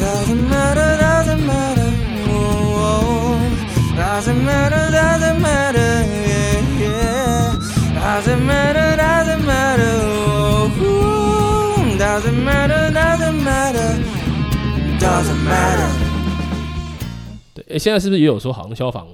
Doesn't matter, doesn't matter, oh, doesn't matter, doesn't matter, yeah, yeah. Doesn't matter, doesn't matter, oh, doesn't matter, doesn't matter, doesn't matter. 对，哎，现在是不是也有说好像消防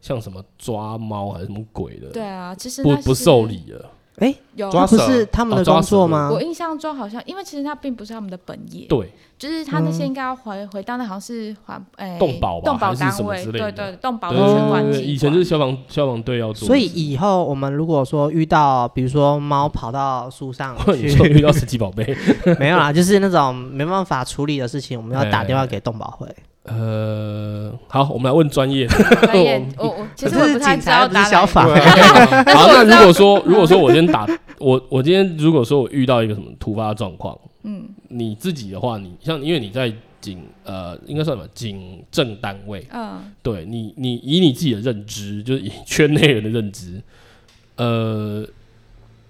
像什么抓猫还是什么鬼的？对啊，其实不不受理了。哎，有抓不是他们的工作吗？我印象中好像，因为其实那并不是他们的本业。对，就是他那些应该要回回到那好像是环诶动保吧，动保单位，对对，动保的全管。以前就是消防消防队要做。所以以后我们如果说遇到，比如说猫跑到树上去，遇到神奇宝贝，没有啦，就是那种没办法处理的事情，我们要打电话给动保会。呃，好，我们来问专业。专业，我我其实我不太知道打消防。好，那如果说如果说我今天打 我我今天如果说我遇到一个什么突发状况，嗯，你自己的话，你像因为你在警呃应该算什么警政单位，嗯，对你你以你自己的认知，就是以圈内人的认知，呃，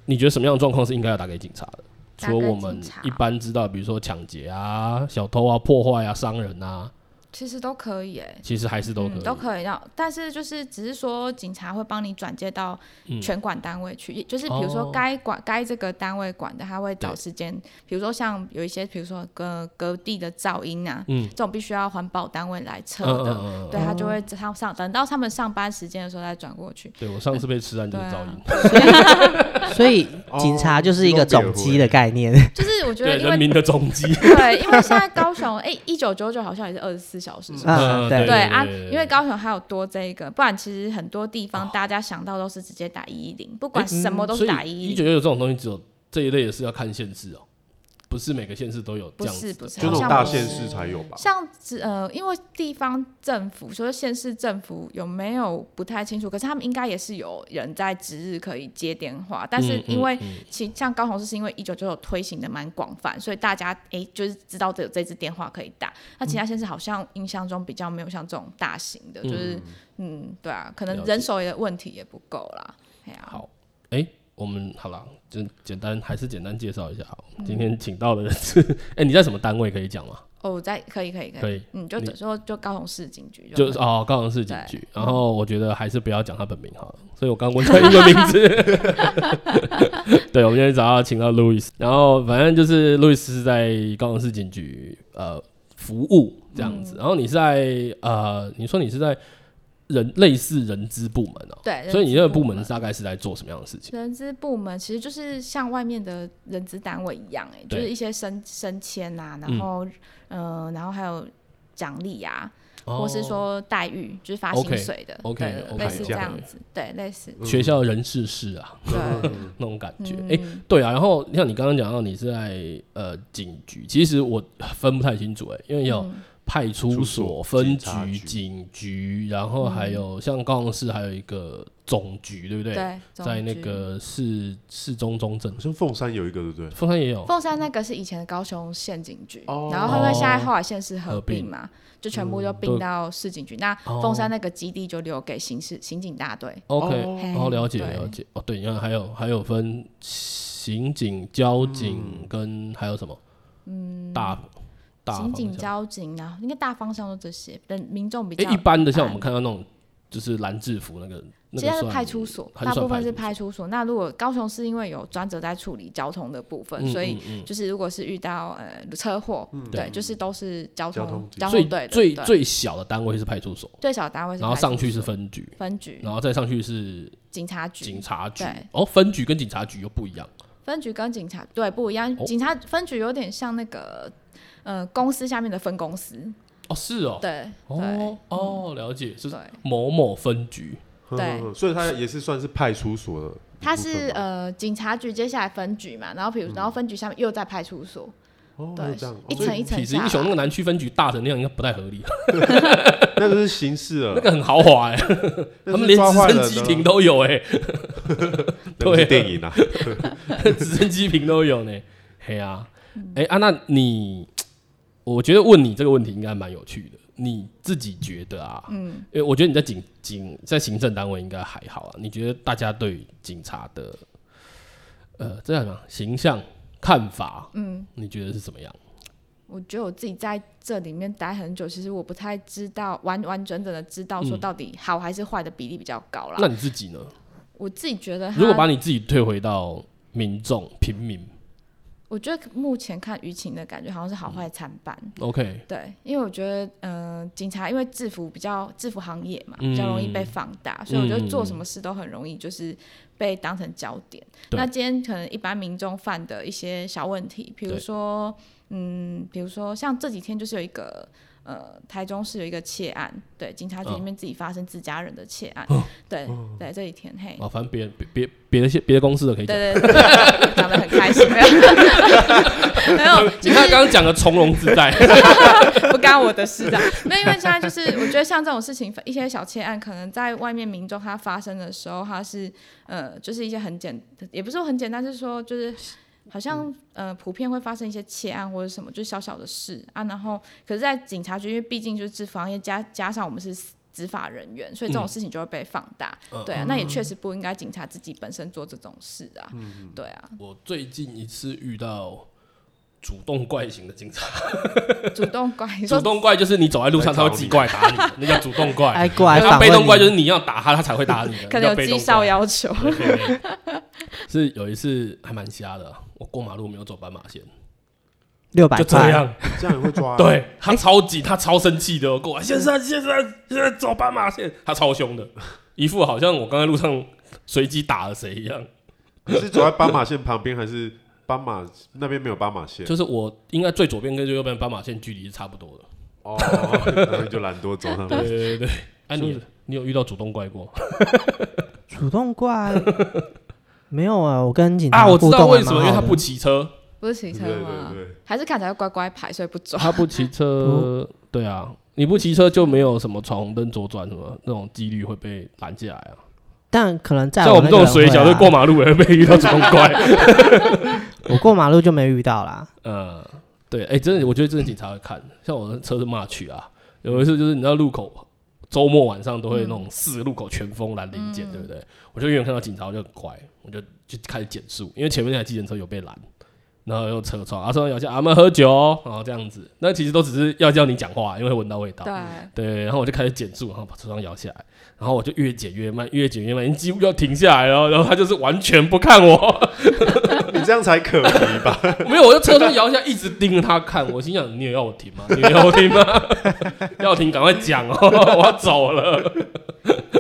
你觉得什么样的状况是应该要打给警察的？除了我们一般知道，比如说抢劫啊、小偷啊、破坏啊、伤人啊。其实都可以诶，其实还是都可以，都可以。要，但是就是只是说，警察会帮你转接到全管单位去，就是比如说该管该这个单位管的，他会找时间。比如说像有一些，比如说隔隔地的噪音啊，嗯这种必须要环保单位来测的，对他就会他上等到他们上班时间的时候再转过去。对我上次被吃案就是噪音，所以警察就是一个总机的概念，就是我觉得人民的总机。对，因为现在高雄哎，一九九九好像也是二十四。小时是不是？嗯、对对啊，因为高雄还有多这一个，不然其实很多地方大家想到都是直接打一一零，不管什么都是打一一零。一九九九这种东西，只有这一类的是要看限制哦。不是每个县市都有这样子，不是不是，就那种大县市才有吧？像呃，因为地方政府，所以县市政府有没有不太清楚，可是他们应该也是有人在值日可以接电话，但是因为其像高雄市是因为一九九九推行的蛮广泛，所以大家哎就是知道这有这支电话可以打。那其他县市好像印象中比较没有像这种大型的，就是嗯，对啊，可能人手的问题也不够啦。好，哎。我们好了，就简单还是简单介绍一下好。今天请到的人是，哎、欸，你在什么单位可以讲吗？哦，在可以可以可以，嗯，就说就高雄市警局，就哦高雄市警局。然后我觉得还是不要讲他本名好了，所以我刚问他一个名字。对，我们今天早上请到路易斯，然后反正就是路易斯是在高雄市警局呃服务这样子。嗯、然后你是在呃，你说你是在。人类似人资部门哦、喔，对，所以你那个部门大概是在做什么样的事情？人资部门其实就是像外面的人资单位一样、欸，哎，就是一些升升迁啊，然后嗯、呃，然后还有奖励啊，哦、或是说待遇，就是发薪水的，OK，, okay, okay 类似这样子，对，类似学校人事室啊，对，那种感觉。哎、嗯欸，对啊，然后像你刚刚讲到你是在呃警局，其实我分不太清楚、欸，哎，因为有。嗯派出所、分局、警局，然后还有像高雄市还有一个总局，对不对？对，在那个市市中中正，像凤山有一个，对不对？凤山也有。凤山那个是以前的高雄县警局，然后因为现在后来县市合并嘛，就全部就并到市警局。那凤山那个基地就留给刑事刑警大队。OK，然后了解了解。哦，对，你看还有还有分刑警、交警跟还有什么？嗯，大。刑警、交警，然后应该大方向都这些，人民众比较。一般的像我们看到那种，就是蓝制服那个，其实是派出所，大部分是派出所。那如果高雄是因为有专责在处理交通的部分，所以就是如果是遇到呃车祸，对，就是都是交通交通队。最最小的单位是派出所，最小的单位是，然后上去是分局，分局，然后再上去是警察局，警察局。哦，分局跟警察局又不一样。分局跟警察对不一样，警察分局有点像那个。呃，公司下面的分公司。哦，是哦，对，哦哦，了解，是某某分局，对，所以它也是算是派出所的，它是呃警察局接下来分局嘛，然后比如然后分局下面又在派出所，对，一层一层。痞子英雄那个南区分局大成那样应该不太合理，那个是刑事啊，那个很豪华哎，他们连直升机坪都有哎，对，电影啊，直升机坪都有呢，嘿啊，哎啊，那你。我觉得问你这个问题应该蛮有趣的。你自己觉得啊？嗯，因为我觉得你在警警在行政单位应该还好啊。你觉得大家对警察的呃这样啊形象看法，嗯，你觉得是怎么样？我觉得我自己在这里面待很久，其实我不太知道完完整整的知道说到底好还是坏的比例比较高啦。那你自己呢？我自己觉得，如果把你自己退回到民众平民。我觉得目前看舆情的感觉好像是好坏参半。OK，对，因为我觉得，嗯、呃，警察因为制服比较制服行业嘛，比较容易被放大，嗯、所以我觉得做什么事都很容易就是被当成焦点。嗯、那今天可能一般民众犯的一些小问题，比如说，嗯，比如说像这几天就是有一个。呃，台中市有一个窃案，对，警察局里面自己发生自家人的窃案，哦、对、哦、对，这几天嘿，哦，反正别别别别的些别的公司的可以讲，对对对，讲的很开心，没有，没有，你看刚刚讲的从容自在，不干我的事的，那因为现在就是我觉得像这种事情，一些小窃案，可能在外面民众他发生的时候，他是呃，就是一些很简，也不是说很简单，就是说就是。好像呃，普遍会发生一些窃案或者什么，就是小小的事啊。然后，可是，在警察局，因为毕竟就是制服行业加加上我们是执法人员，所以这种事情就会被放大。嗯、对啊，那也确实不应该警察自己本身做这种事啊。嗯、对啊。我最近一次遇到主动怪型的警察。主动怪，主动怪就是你走在路上，他会自己过来打你，那叫主动怪。哎，怪。他被动怪就是你要打他，他才会打你的。可能有绩效要求。是有一次还蛮瞎的。我过马路没有走斑马线，六百块，就这样，这样也会抓？对，他超级，他超生气的，过来，先生，先生，现在走斑马线，他超凶的，一副好像我刚才路上随机打了谁一样。你是走在斑马线旁边，还是斑马那边没有斑马线？就是我应该最左边跟最右边斑马线距离是差不多的。哦，然后就懒惰走上。对对对，哎，你你有遇到主动怪过？主动怪。没有啊，我跟警察啊，我知道为什么，因为他不骑车，不是骑车吗？还是看起来乖乖牌，所以不抓。他不骑车，对啊，你不骑车就没有什么闯红灯、左转什么那种几率会被拦下来啊。但可能在像我们这种水小，就过马路也会被遇到这种怪。我过马路就没遇到啦。嗯，对，哎，真的，我觉得真的警察会看，像我的车是 March 啊，有一次就是你知道路口。周末晚上都会那种四个路口全封拦零检，对不对？我就远远看到警察，我就很乖，我就就开始减速，因为前面那台计程车有被拦，然后又车窗，啊，说要叫阿们喝酒，然后这样子，那其实都只是要叫你讲话，因为闻到味道。对，对，然后我就开始减速，然后把车窗摇下来，然后我就越减越慢，越减越慢，已经几乎要停下来了，然后他就是完全不看我。你这样才可疑吧？没有，我就车窗摇下，一直盯着他看。我心想：你也要我停吗？你也要我停吗？要停，赶快讲哦，我要走了。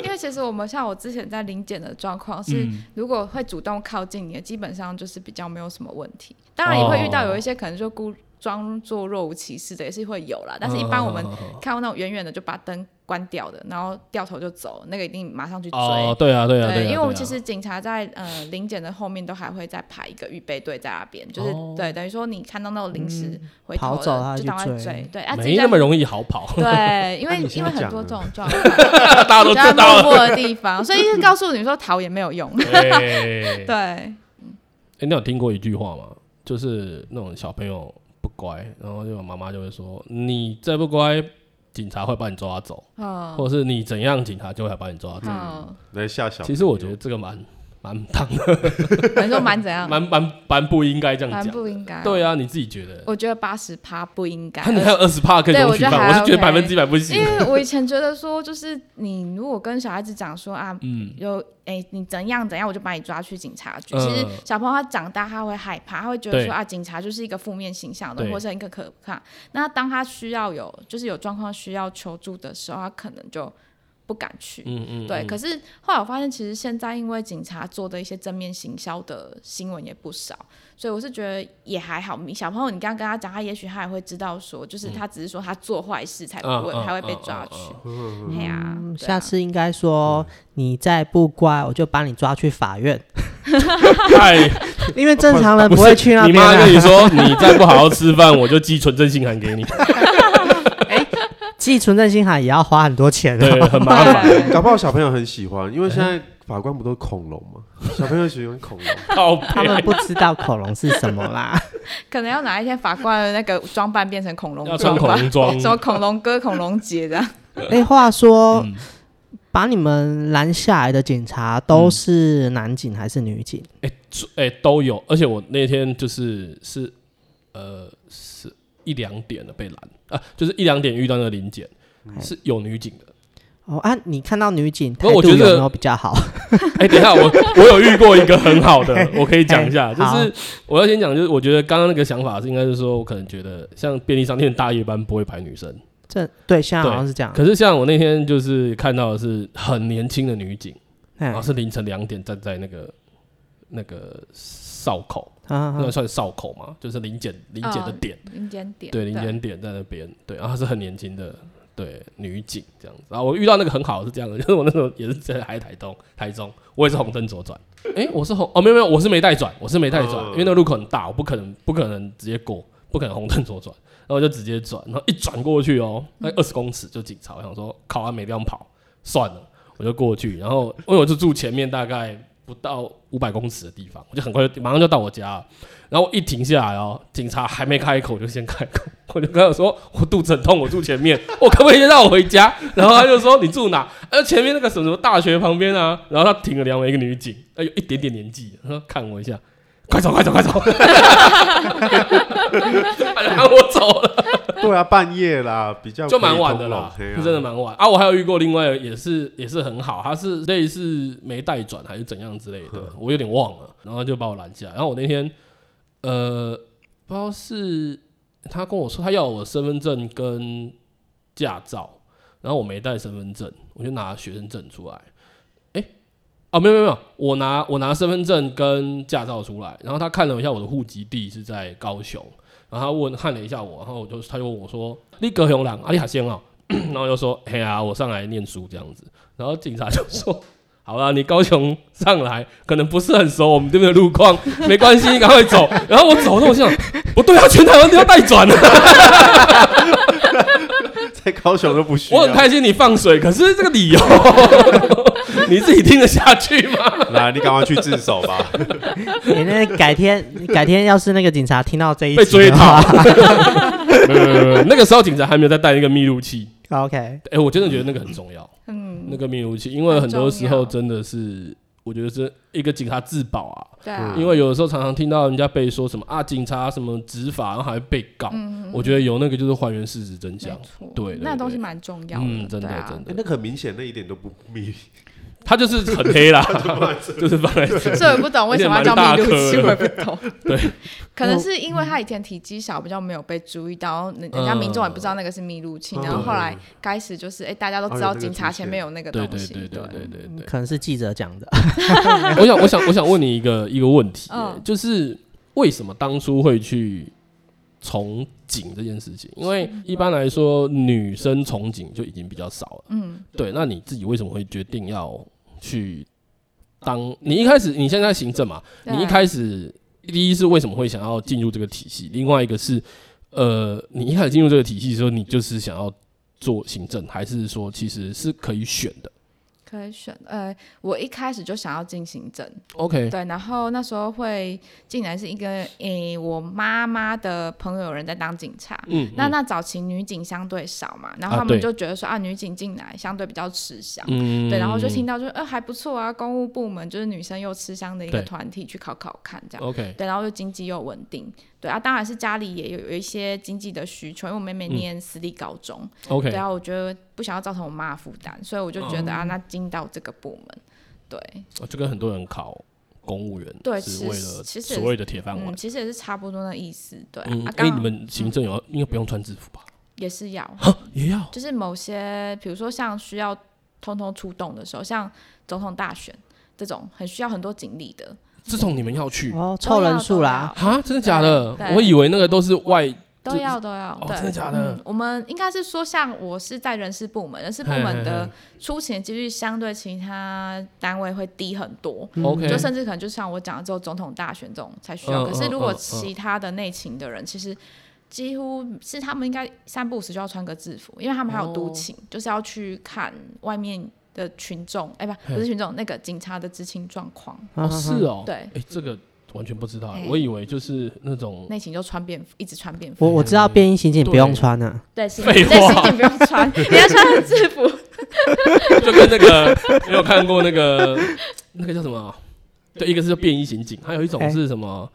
因为其实我们像我之前在临检的状况是，如果会主动靠近你的，基本上就是比较没有什么问题。当然也会遇到有一些可能就故装作若无其事的，也是会有啦。但是一般我们看到那种远远的就把灯。关掉的，然后掉头就走，那个一定马上去追。哦，对啊，对啊，对，因为我们其实警察在呃临检的后面都还会再排一个预备队在那边，就是对，等于说你看到那种临时回头的，就赶快追。对，没那么容易好跑。对，因为因为很多这种状况，大家都知道路过的地方，所以告诉你说逃也没有用。对。哎，你有听过一句话吗？就是那种小朋友不乖，然后就妈妈就会说：“你再不乖。”警察会把你抓走，哦、或者是你怎样，警察就会把你抓走，来吓小。其实我觉得这个蛮蛮烫的，蛮说蛮怎样，蛮蛮蛮不应该这样讲，不应该。对啊，你自己觉得？我觉得八十趴不应该。你还有二十趴可以容许放，我是觉得百分之一百不行。因为我以前觉得说，就是你如果跟小孩子讲说啊，嗯，有哎你怎样怎样，我就把你抓去警察局。其实小朋友他长大他会害怕，他会觉得说啊，警察就是一个负面形象的，或者一个可怕。那当他需要有就是有状况需要求助的时候，他可能就。不敢去，嗯嗯，对。可是后来我发现，其实现在因为警察做的一些正面行销的新闻也不少，所以我是觉得也还好。小朋友，你刚刚跟他讲，他也许他也会知道说，就是他只是说他做坏事才不会，才会被抓去。哎呀，下次应该说你再不乖，我就把你抓去法院。太 因为正常人不会去那边。你妈跟你说，你再不好好吃饭，我就寄存证信函给你。寄存证信函也要花很多钱，对，很麻烦。搞不好小朋友很喜欢，因为现在法官不都是恐龙吗？小朋友喜欢恐龙，他们不知道恐龙是什么啦。可能要哪一天法官的那个装扮变成恐龙，要穿恐龙装，什么恐龙哥、恐龙姐这样。哎，话说把你们拦下来的警察都是男警还是女警？哎哎、嗯欸欸、都有，而且我那天就是是呃是一两点了被拦啊，就是一两点遇到那个临检，是有女警的。哦啊，你看到女警态度有没有比较好？哎、欸，等一下，我我有遇过一个很好的，我可以讲一下，就是我要先讲，就是我觉得刚刚那个想法是应该是说，我可能觉得像便利商店大夜班不会排女生。这对，现在好像是这样。可是像我那天就是看到的是很年轻的女警，然后是凌晨两点站在那个那个哨口，那个算哨口嘛，就是临检临检的点，临检点，对，临检点在那边，对，然后是很年轻的对女警这样子。然后我遇到那个很好是这样的，就是我那时候也是在还台东台中，我也是红灯左转，哎，我是红哦没有没有，我是没带转，我是没带转，因为那个路口很大，我不可能不可能直接过，不可能红灯左转。然后我就直接转，然后一转过去哦，那二十公尺就警察，我想说考完没地方跑，算了，我就过去。然后因为我就住前面大概不到五百公尺的地方，我就很快就马上就到我家了。然后我一停下来哦，警察还没开口，就先开口，我就跟他说我肚子很痛，我住前面，我可不可以先让我回家？然后他就说你住哪？呃，前面那个什么什么大学旁边啊。然后他停了两位一个女警，哎，有一点点年纪，他说看我一下。快走，快走，快走！然后我走了。对啊，半夜啦，比较就蛮晚的啦，是真的蛮晚啊。我还有遇过另外也是也是很好，他是类似没带转还是怎样之类的，我有点忘了。然后就把我拦下来。然后我那天呃，不知道是他跟我说他要我身份证跟驾照，然后我没带身份证，我就拿学生证出来。哦，没有没有没有，我拿我拿身份证跟驾照出来，然后他看了一下我的户籍地是在高雄，然后他问看了一下我，然后我就他就问我说：“你高雄人啊？你好先哦。”然后就说：“嘿啊，我上来念书这样子。”然后警察就说：“好啦，你高雄上来可能不是很熟我们这边的路况，没关系，你赶快走。”然后我走，那我想，不对啊，全台湾都要带转了。在高雄都不需要。我很开心你放水，可是这个理由 你自己听得下去吗？来，你赶快去自首吧。你那改天，改天要是那个警察听到这一被追讨，没有没有没有，那个时候警察还没有在带那个密录器。OK，哎，我真的觉得那个很重要。嗯，那个灭火器，因为很多时候真的是。我觉得是一个警察自保啊，对啊，因为有的时候常常听到人家被说什么啊，警察什么执法，然后还被告。嗯，我觉得有那个就是还原事实真相，对，那东西蛮重要的，嗯，真的真的。那很明显，那一点都不密，他就是很黑啦，就是放在这。所以我不懂为什么要叫密录器，我也不懂。对，可能是因为他以前体积小，比较没有被注意到，人家民众也不知道那个是密录器，然后后来开始就是，哎，大家都知道警察前面有那个东西，对对对对对，可能是记者讲的。我想，我想，我想问你一个一个问题，就是为什么当初会去从警这件事情？因为一般来说，女生从警就已经比较少了。嗯，对。那你自己为什么会决定要？去当你一开始，你现在行政嘛？你一开始第一是为什么会想要进入这个体系？另外一个是，呃，你一开始进入这个体系的时候，你就是想要做行政，还是说其实是可以选的？选，呃，我一开始就想要进行政，OK，对，然后那时候会进来是一个，诶、欸，我妈妈的朋友人在当警察，嗯，那那早期女警相对少嘛，然后他们就觉得说啊，啊，女警进来相对比较吃香，嗯，对，然后就听到就呃还不错啊，公务部门就是女生又吃香的一个团体，去考考看这样，OK，对，然后就经济又稳定。对啊，当然是家里也有有一些经济的需求，因为我妹妹念私立高中，嗯、对啊，我觉得不想要造成我妈的负担，所以我就觉得啊，那进到这个部门，对，哦，就跟很多人考公务员，对，是为了其实所谓的铁饭碗，其实也是差不多的意思，对。啊，哎、嗯，你们行政有应该不用穿制服吧？也是要，也要，就是某些，比如说像需要通通出动的时候，像总统大选这种很需要很多警力的。这种你们要去哦，凑人数啦啊，真的假的？我以为那个都是外都要都要，真的假的？我们应该是说，像我是在人事部门，人事部门的出勤几率相对其他单位会低很多。OK，就甚至可能就像我讲的，只有总统大选这种才需要。可是如果其他的内勤的人，其实几乎是他们应该三不五时就要穿个制服，因为他们还有督勤，就是要去看外面。的群众，哎，不，不是群众，那个警察的执勤状况。哦，是哦，对，哎，这个完全不知道，我以为就是那种内勤就穿便服，一直穿便服。我我知道便衣刑警不用穿呢。对，是对，刑警不用穿，你要穿制服。就跟那个没有看过那个那个叫什么？对，一个是叫便衣刑警，还有一种是什么？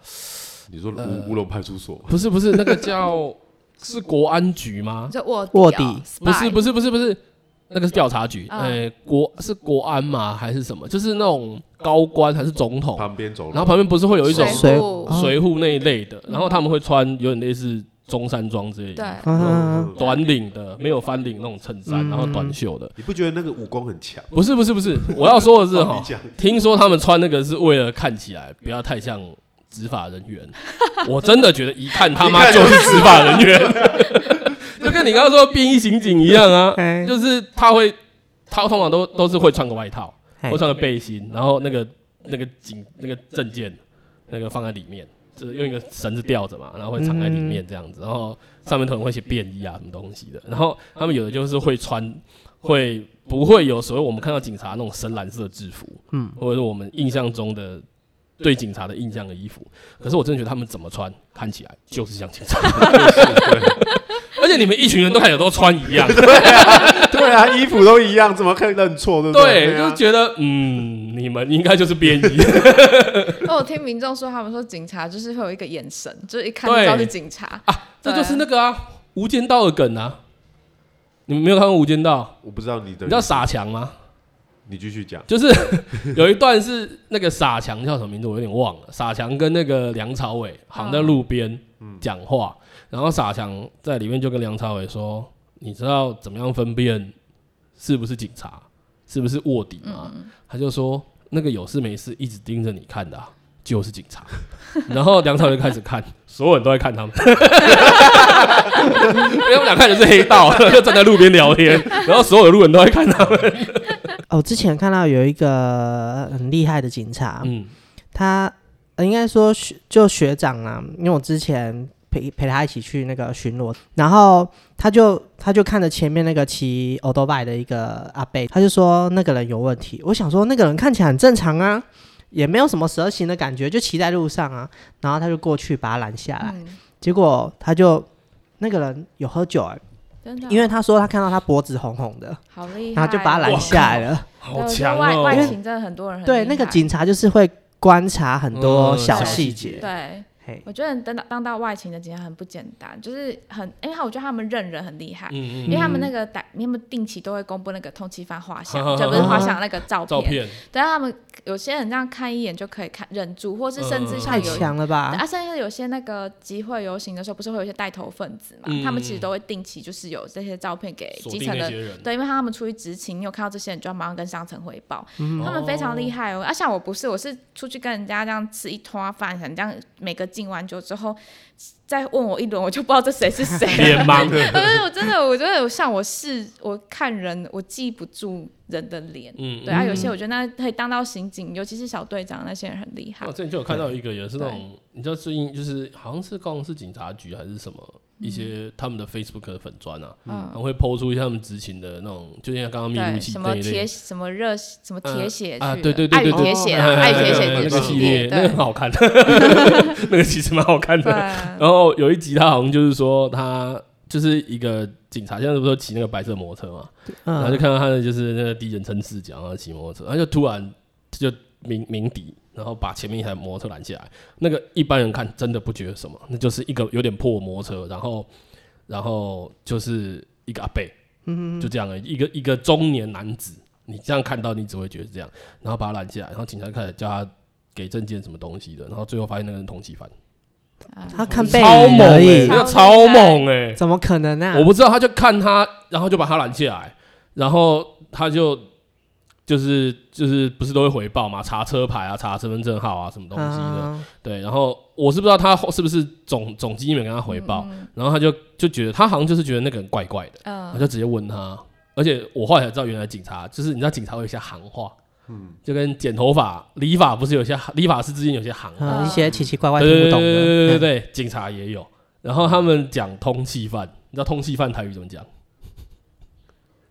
你说乌乌龙派出所？不是不是，那个叫是国安局吗？叫卧卧底？不是不是不是不是，那个是调查局。哎，国是国安嘛？还是什么？就是那种高官还是总统旁边走，然后旁边不是会有一种随随扈那一类的，然后他们会穿有点类似。中山装之类的，对，短领的，没有翻领那种衬衫，然后短袖的。你不觉得那个武功很强？不是不是不是，我要说的是哈，听说他们穿那个是为了看起来不要太像执法人员。我真的觉得一看他妈就是执法人员，就跟你刚刚说便衣刑警一样啊，就是他会，他通常都都是会穿个外套，会穿个背心，然后那个那个警那个证件那个放在里面。就是用一个绳子吊着嘛，然后会藏在里面这样子，然后上面可能会写便衣啊什么东西的。然后他们有的就是会穿，会不会有所谓我们看到警察那种深蓝色制服，嗯，或者是我们印象中的对警察的印象的衣服。可是我真的觉得他们怎么穿看起来就是像警察，而且你们一群人都还有都穿一样，对啊，对啊，衣服都一样，怎么可以认错？对不对？对，就觉得嗯。你们应该就是便衣。那 我听民众说，他们说警察就是会有一个眼神，就是一看就知道是警察啊。这就是那个啊，《无间道》的梗啊。你们没有看过《无间道》？我不知道你的。你知道傻强吗？你继续讲。就是有一段是那个傻强叫什么名字？我有点忘了。傻强跟那个梁朝伟好像在路边讲话，然后傻强在里面就跟梁朝伟说：“你知道怎么样分辨是不是警察？”是不是卧底吗？嗯、他就说那个有事没事一直盯着你看的、啊，就是警察。然后梁朝伟就开始看，所有人都在看他们，因为他们俩看的是黑道，就站在路边聊天，然后所有的路人都在看他们。哦，之前看到有一个很厉害的警察，嗯，他应该说学就学长啊，因为我之前。陪陪他一起去那个巡逻，然后他就他就看着前面那个骑欧多拜的一个阿贝，他就说那个人有问题。我想说那个人看起来很正常啊，也没有什么蛇形的感觉，就骑在路上啊。然后他就过去把他拦下来，嗯、结果他就那个人有喝酒哎、欸，真的因为他说他看到他脖子红红的，好厉害，然后就把他拦下来了，好强哦。外外勤真的很多人对那个警察就是会观察很多小细节，嗯、对。我觉得当到当到外勤的警察很不简单，就是很，因为我觉得他们认人很厉害，因为他们那个打，他们定期都会公布那个通缉犯画像，就不是画像那个照片，等下他们有些人这样看一眼就可以看忍住，或是甚至像有太强了吧？啊，甚至有些那个集会游行的时候，不是会有一些带头分子嘛？他们其实都会定期就是有这些照片给基层的，对，因为他们出去执勤，你有看到这些人就要马上跟上层汇报，他们非常厉害哦。啊，像我不是，我是出去跟人家这样吃一桌饭，想这样每个敬完酒之后。再问我一轮，我就不知道这谁是谁。脸盲 的，我真的，我觉得像我是我看人，我记不住人的脸。嗯，对啊，有些我觉得那可以当到刑警，尤其是小队长那些人很厉害。我之前就有看到一个，也是那种，你知道最近就是好像是高雄市警察局还是什么。一些他们的 Facebook 的粉砖啊，然后会 po 出一些他们执勤的那种，就像刚刚密录器这一类，什么热什么铁血啊，对对对对铁血 爱铁血那个系列，那个很好看，那个其实蛮好看的。然后有一集他好像就是说他就是一个警察，现在不是说骑那个白色摩托车嘛，然后就看到他的就是那个第一人称视角，然后骑摩托车，然后就突然就鸣鸣笛。然后把前面一台摩托车拦下来，那个一般人看真的不觉得什么，那就是一个有点破摩托车，然后，然后就是一个阿贝，嗯，就这样的一个一个中年男子，你这样看到你只会觉得是这样，然后把他拦下来，然后警察开始叫他给证件什么东西的，然后最后发现那个人通缉犯，他看背超猛哎、超猛哎、欸，怎么可能呢、啊？我不知道，他就看他，然后就把他拦下来，然后他就。就是就是不是都会回报嘛？查车牌啊，查身份证号啊，什么东西的？啊、对，然后我是不知道他是不是总总机没跟他回报，嗯、然后他就就觉得他好像就是觉得那个人怪怪的，嗯、他就直接问他，而且我后来才知道，原来警察就是你知道警察会有一些行话，嗯，就跟剪头发、理发不是有些理发师之间有些行话，嗯、一些奇奇怪怪听不懂的，对对对对对，嗯、警察也有。然后他们讲通缉犯，你知道通缉犯台语怎么讲？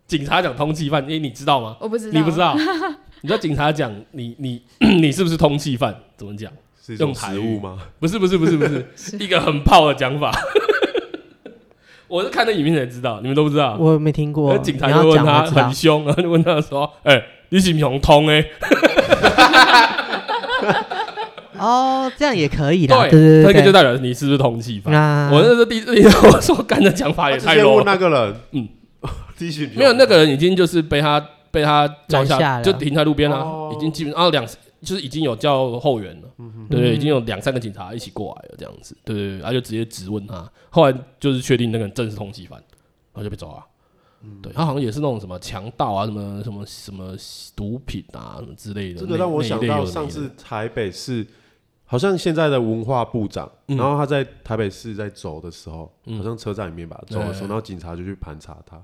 警察讲通缉犯，哎，你知道吗？我不知道，你不知道。你知道警察讲你你 你是不是通缉犯？怎么讲？用台语吗？不是不是不是不 是，一个很炮的讲法。我是看那影片才知道，你们都不知道。我没听过。警察就问他很凶，然后就问他说：“哎，你是不是通哎？”哦，这样也可以的。对对对，这个就代表你是不是通缉犯。我那时候第一次我说干的讲法也太 low。了那个人，嗯，没有那个人已经就是被他被他叫下，就停在路边了，已经基本上两就是已经有叫后援了，对对，已经有两三个警察一起过来了，这样子，对对对，他就直接质问他，后来就是确定那个人正是通缉犯，然后就被抓。了。对，他好像也是那种什么强盗啊，什么什么什么毒品啊，什么之类的。这个让我想到上次台北市，好像现在的文化部长，然后他在台北市在走的时候，好像车站里面吧，走的时候，然后警察就去盘查他，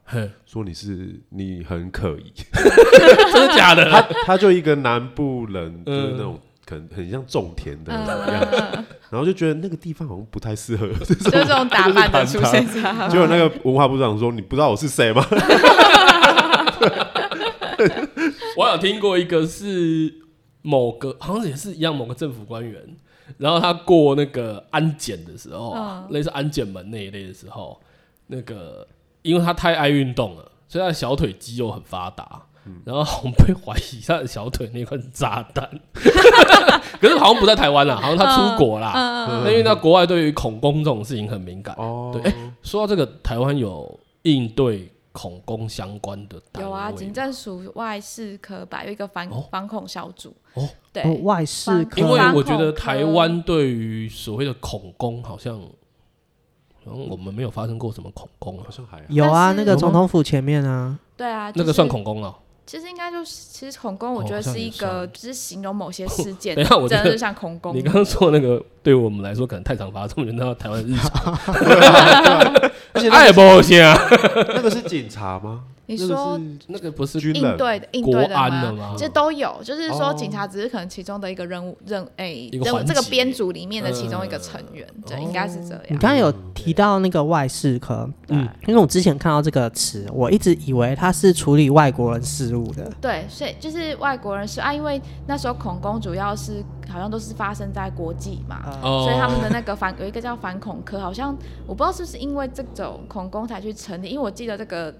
说你是你很可疑，真的假的？他他就一个南部人，就是那种。可能很像种田的样子，然后就觉得那个地方好像不太适合，就这种打扮的出现。结果那个文化部长说：“你不知道我是谁吗？” 我有听过一个是某个，好像也是一样某个政府官员，然后他过那个安检的时候，类似安检门那一类的时候，那个因为他太爱运动了，所以他的小腿肌肉很发达。然后我们被怀疑他的小腿那块是炸弹，可是好像不在台湾啦，好像他出国啦。因为那国外对于恐攻这种事情很敏感。对，哎，说到这个，台湾有应对恐攻相关的？有啊，警政署外事科吧，有一个反反恐小组。哦，对，外事科。因为我觉得台湾对于所谓的恐攻，好像，我们没有发生过什么恐攻，好像还有啊，那个总统府前面啊，对啊，那个算恐攻了。其实应该就是，其实恐攻，我觉得是一个，就是形容某些事件。等一下，我真的是像恐攻。你刚刚说那个，对我们来说可能太常发生，我觉得台湾日常。而且那也不好先啊，那个是警察吗？你说那个不是应对的应对的吗？这都有，就是说警察只是可能其中的一个任务任诶，任务这个编组里面的其中一个成员，对，应该是这样。你刚才有提到那个外事科，嗯，因为我之前看到这个词，我一直以为他是处理外国人事务的。对，所以就是外国人事啊，因为那时候恐攻主要是好像都是发生在国际嘛，所以他们的那个反有一个叫反恐科，好像我不知道是不是因为这种恐攻才去成立，因为我记得这个。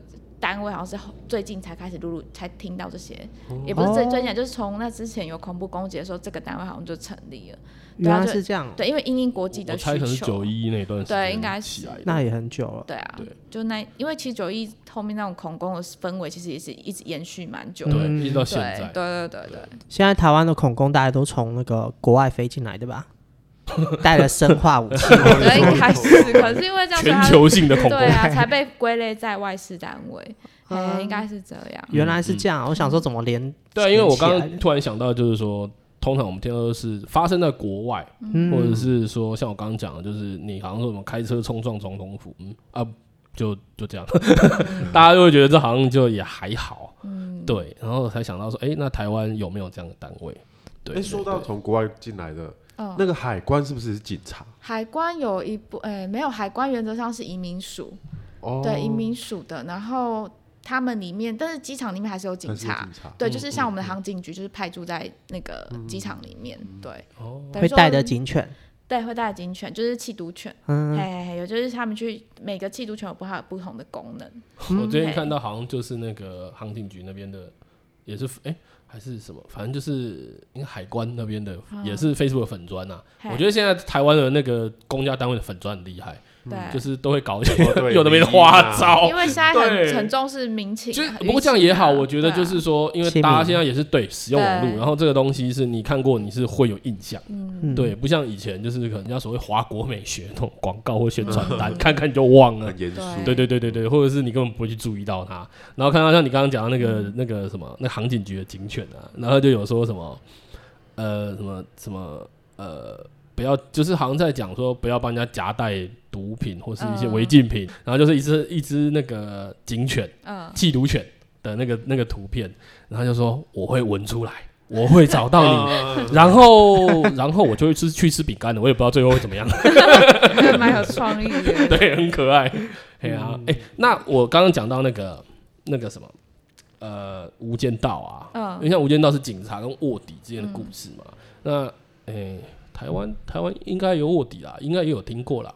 单位好像是最近才开始陆陆才听到这些，也不是最最近，就是从那之前有恐怖攻击的时候，这个单位好像就成立了。原来是这样，对，因为英英国际的需求。我猜可能是九一那段时间，对，应该是那也很久了。对啊，就那因为其实九一后面那种恐攻的氛围，其实也是一直延续蛮久的，对一直到现在。对对对对。现在台湾的恐攻大家都从那个国外飞进来对吧？带了生化武器，我觉得，应该是，可是因为这样全球性的恐怖，对啊，才被归类在外事单位。哎，应该是这样。原来是这样，我想说怎么连？对，因为我刚刚突然想到，就是说，通常我们听到的是发生在国外，或者是说像我刚刚讲的，就是你好像说什么开车冲撞总统府，嗯啊，就就这样，大家就会觉得这好像就也还好，嗯，对，然后才想到说，哎，那台湾有没有这样的单位？对，说到从国外进来的。那个海关是不是警察？海关有一部，哎，没有，海关原则上是移民署，对，移民署的。然后他们里面，但是机场里面还是有警察，对，就是像我们的航警局，就是派驻在那个机场里面，对，会带着警犬，对，会带着警犬，就是缉毒犬，嗯。嘿嘿，有就是他们去每个缉毒犬有不它有不同的功能。我最近看到好像就是那个航警局那边的，也是哎。还是什么，反正就是因为海关那边的也是 Facebook 的粉砖呐。我觉得现在台湾的那个公家单位的粉砖很厉害。对，就是都会搞一些 有的没的花招，因为现在很很重视民情。就不过这样也好，我觉得就是说，因为大家现在也是对使用网络，然后这个东西是你看过，你是会有印象。嗯，对，不像以前就是可能人家所谓华国美学那种广告或宣传单，看看你就忘了。很严肃。对对对对对，或者是你根本不会去注意到它，然后看到像你刚刚讲的那个那个什么那航警局的警犬啊，然后就有说什么呃什么什么呃。不要，就是好像在讲说不要帮人家夹带毒品或是一些违禁品，然后就是一只一只那个警犬，嗯，缉毒犬的那个那个图片，然后就说我会闻出来，我会找到你，然后然后我就会吃去吃饼干的，我也不知道最后会怎么样，蛮有创意的，对，很可爱，哎呀，哎，那我刚刚讲到那个那个什么，呃，无间道啊，嗯，因为像无间道是警察跟卧底之间的故事嘛，那哎。台湾台湾应该有卧底啦，应该也有听过啦。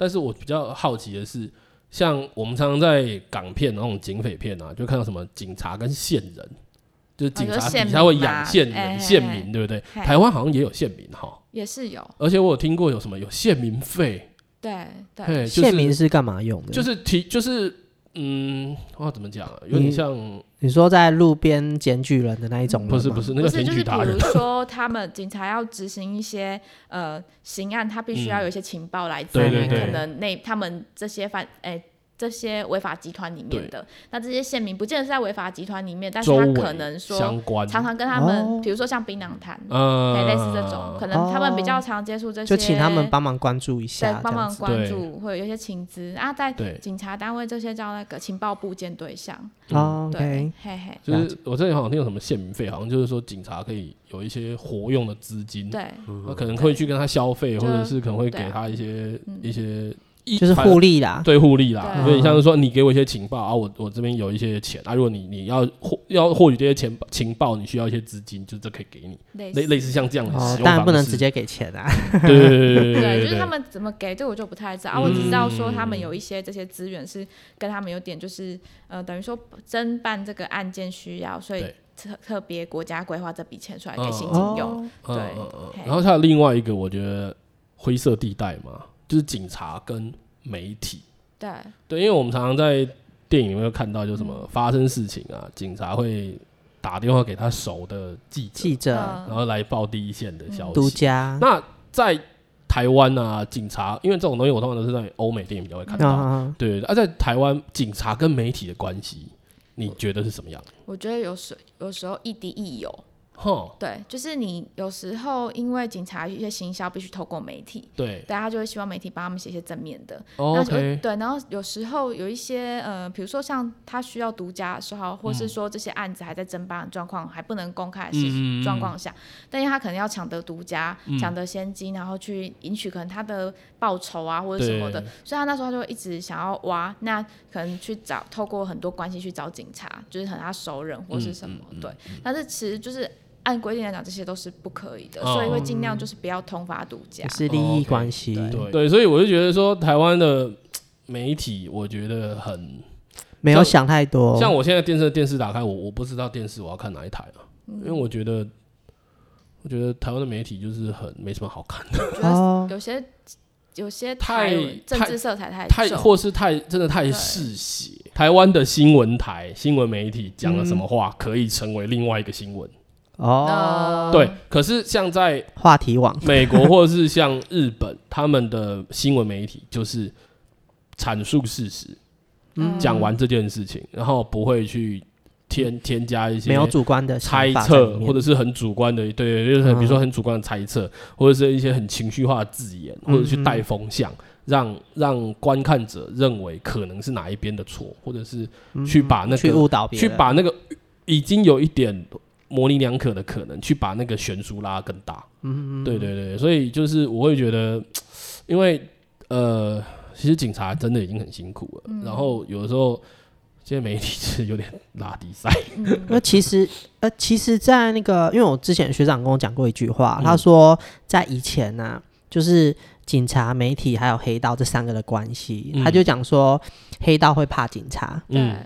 但是我比较好奇的是，像我们常常在港片那种警匪片啊，就看到什么警察跟线人，就是警察底下会养线人、线民，对不对？台湾好像也有线民哈，也是有。而且我有听过有什么有线民费，对对，线民是干嘛用的？就是提就是。嗯，我要怎么讲啊？有点像你，你说在路边检举人的那一种，不是不是那个检举达人。比如说，他们警察要执行一些呃刑案，他必须要有一些情报来自于可能那他们这些犯诶。欸这些违法集团里面的，那这些县民不见得是在违法集团里面，但是他可能说常常跟他们，比如说像槟榔摊，类似这种，可能他们比较常接触这些，就请他们帮忙关注一下，对，帮忙关注，会有一些情资。啊，在警察单位这些叫那个情报部件对象，对，嘿嘿，就是我这里好像听有什么县民费，好像就是说警察可以有一些活用的资金，对，可能会去跟他消费，或者是可能会给他一些一些。就是互利啦，对互利啦，所以像是说，你给我一些情报啊，我我这边有一些钱啊，如果你你要获要获取这些钱情报，你需要一些资金，就这可以给你，类类似像这样的使用方式，当然不能直接给钱啊。对对对对，就是他们怎么给，这我就不太知道啊。我只知道说他们有一些这些资源是跟他们有点就是呃，等于说侦办这个案件需要，所以特特别国家规划这笔钱出来给刑警用。对，然后还有另外一个，我觉得灰色地带嘛。就是警察跟媒体，对对，因为我们常常在电影里面会看到，就什么发生事情啊，警察会打电话给他熟的记者，记者，然后来报第一线的消息。独家。那在台湾啊，警察，因为这种东西我通常都是在欧美电影比较会看到，对。而在台湾，警察跟媒体的关系，你觉得是什么样？我觉得有时有时候亦敌亦友。Oh. 对，就是你有时候因为警察一些行销必须透过媒体，对，大家就会希望媒体帮他们写一些正面的。Oh. 对，然后有时候有一些呃，比如说像他需要独家的时候，或是说这些案子还在侦办状况，还不能公开的状况下，嗯、但因为他可能要抢得独家，抢、嗯、得先机，然后去赢取可能他的报酬啊或者什么的，所以他那时候就一直想要挖，那可能去找透过很多关系去找警察，就是很他熟人或是什么，嗯、对，但是其实就是。按规定来讲，这些都是不可以的，所以会尽量就是不要通法独家，是利益关系。对。对，所以我就觉得说，台湾的媒体，我觉得很没有想太多。像我现在电视电视打开，我我不知道电视我要看哪一台啊，因为我觉得我觉得台湾的媒体就是很没什么好看的，有些有些太政治色彩太太，或是太真的太嗜血。台湾的新闻台新闻媒体讲了什么话，可以成为另外一个新闻。哦，对，可是像在话题网。美国或者是像日本，他们的新闻媒体就是阐述事实，讲完这件事情，然后不会去添添加一些没有主观的猜测，或者是很主观的，对，就是比如说很主观的猜测，或者是一些很情绪化的字眼，或者去带风向，让让观看者认为可能是哪一边的错，或者是去把那个去误导别人，去把那个已经有一点。模棱两可的可能，去把那个悬殊拉更大。嗯嗯，对对对，所以就是我会觉得，因为呃，其实警察真的已经很辛苦了。嗯、然后有的时候，现在媒体是有点拉低赛。那、嗯、其实呃，其实，在那个，因为我之前学长跟我讲过一句话，嗯、他说在以前呢、啊，就是警察、媒体还有黑道这三个的关系，嗯、他就讲说黑道会怕警察，嗯，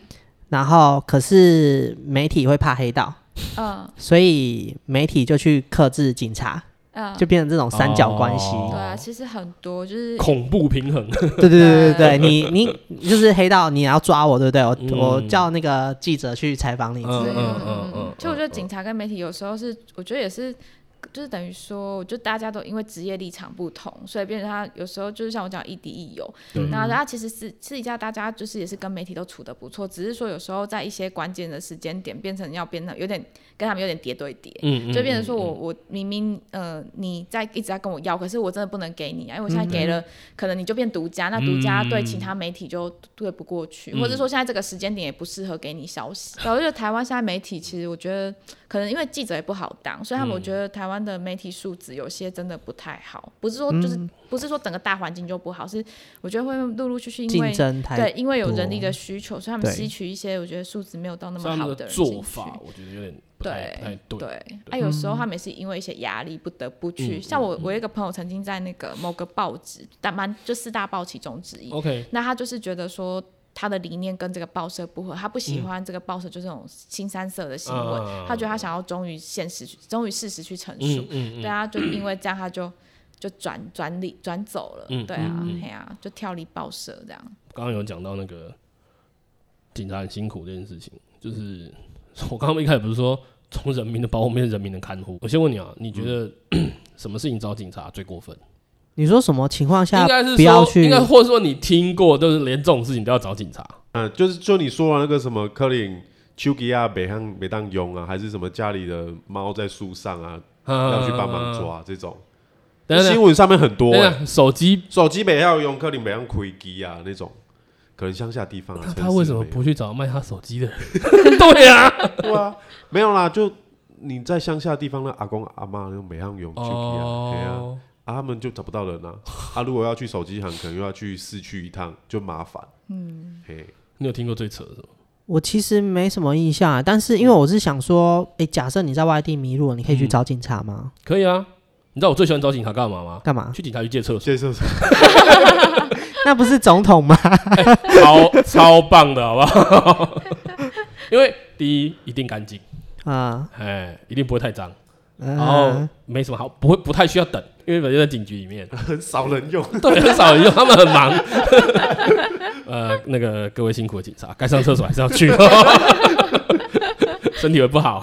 然后可是媒体会怕黑道。嗯，所以媒体就去克制警察，嗯，就变成这种三角关系。对啊，其实很多就是恐怖平衡。对对对对对，你 你就是黑道，你也要抓我，对不对？我我叫那个记者去采访你之类的。嗯嗯嗯。其实我觉得警察跟媒体有时候是，我觉得也是。就是等于说，就大家都因为职业立场不同，所以变成他有时候就是像我讲亦敌亦友。那他其实是私底下大家就是也是跟媒体都处的不错，只是说有时候在一些关键的时间点，变成要变得有点跟他们有点叠对叠。就变成说我我明明呃你在一直在跟我要，可是我真的不能给你啊，因为我现在给了，可能你就变独家，那独家对其他媒体就对不过去，或者说现在这个时间点也不适合给你消息。我觉得台湾现在媒体其实我觉得。可能因为记者也不好当，所以他们我觉得台湾的媒体素质有些真的不太好，不是说就是、嗯、不是说整个大环境就不好，是我觉得会陆陆续续因为对因为有人力的需求，所以他们吸取一些我觉得素质没有到那么好的人我觉得有点对对对，哎、啊，有时候他们也是因为一些压力不得不去。嗯、像我我有一个朋友曾经在那个某个报纸，但蛮就四大报其中之一。OK，那他就是觉得说。他的理念跟这个报社不合，他不喜欢这个报社就这种新三色的新闻，嗯、他觉得他想要忠于现实，忠于事实去陈述。嗯嗯、对啊，就因为这样，他就就转转离转走了。嗯、对啊，哎、嗯、啊，就跳离报社这样。刚刚有讲到那个警察很辛苦这件事情，就是 我刚刚一开始不是说从人民的保护变成人民的看护？我先问你啊，你觉得、嗯、什么事情找警察最过分？你说什么情况下应该是不要去？应该或者说你听过，就是连这种事情都要找警察？嗯，就是就你说的那个什么柯林丘吉亚北汉北当用啊，还是什么家里的猫在树上啊，要去帮忙抓这种。新闻上面很多，手机手机北要用柯林北当亏机啊那种，可能乡下地方。他为什么不去找卖他手机的人？对呀，对啊，没有啦，就你在乡下地方的阿公阿妈用北汉用丘吉亚，对啊。啊，他们就找不到人了。他如果要去手机行，可能又要去市区一趟，就麻烦。嗯，嘿，你有听过最扯的吗？我其实没什么印象啊，但是因为我是想说，哎，假设你在外地迷路了，你可以去找警察吗？可以啊。你知道我最喜欢找警察干嘛吗？干嘛？去警察局借厕所。借厕所。那不是总统吗？超超棒的，好不好？因为第一一定干净啊，哎，一定不会太脏。然后没什么好，不会不太需要等，因为本身在警局里面。很少人用，对，很少人用，他们很忙。呃，那个各位辛苦的警察，该上厕所还是要去，身体会不好。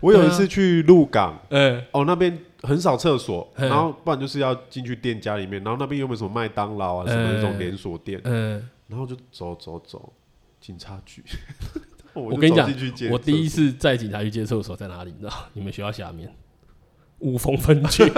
我有一次去鹿港，嗯，哦，那边很少厕所，然后不然就是要进去店家里面，然后那边又没有什么麦当劳啊，什么那种连锁店，嗯，然后就走走走，警察局。我跟你讲，我第一次在警察局接厕所在哪里？你知道？你们学校下面，五峰分局，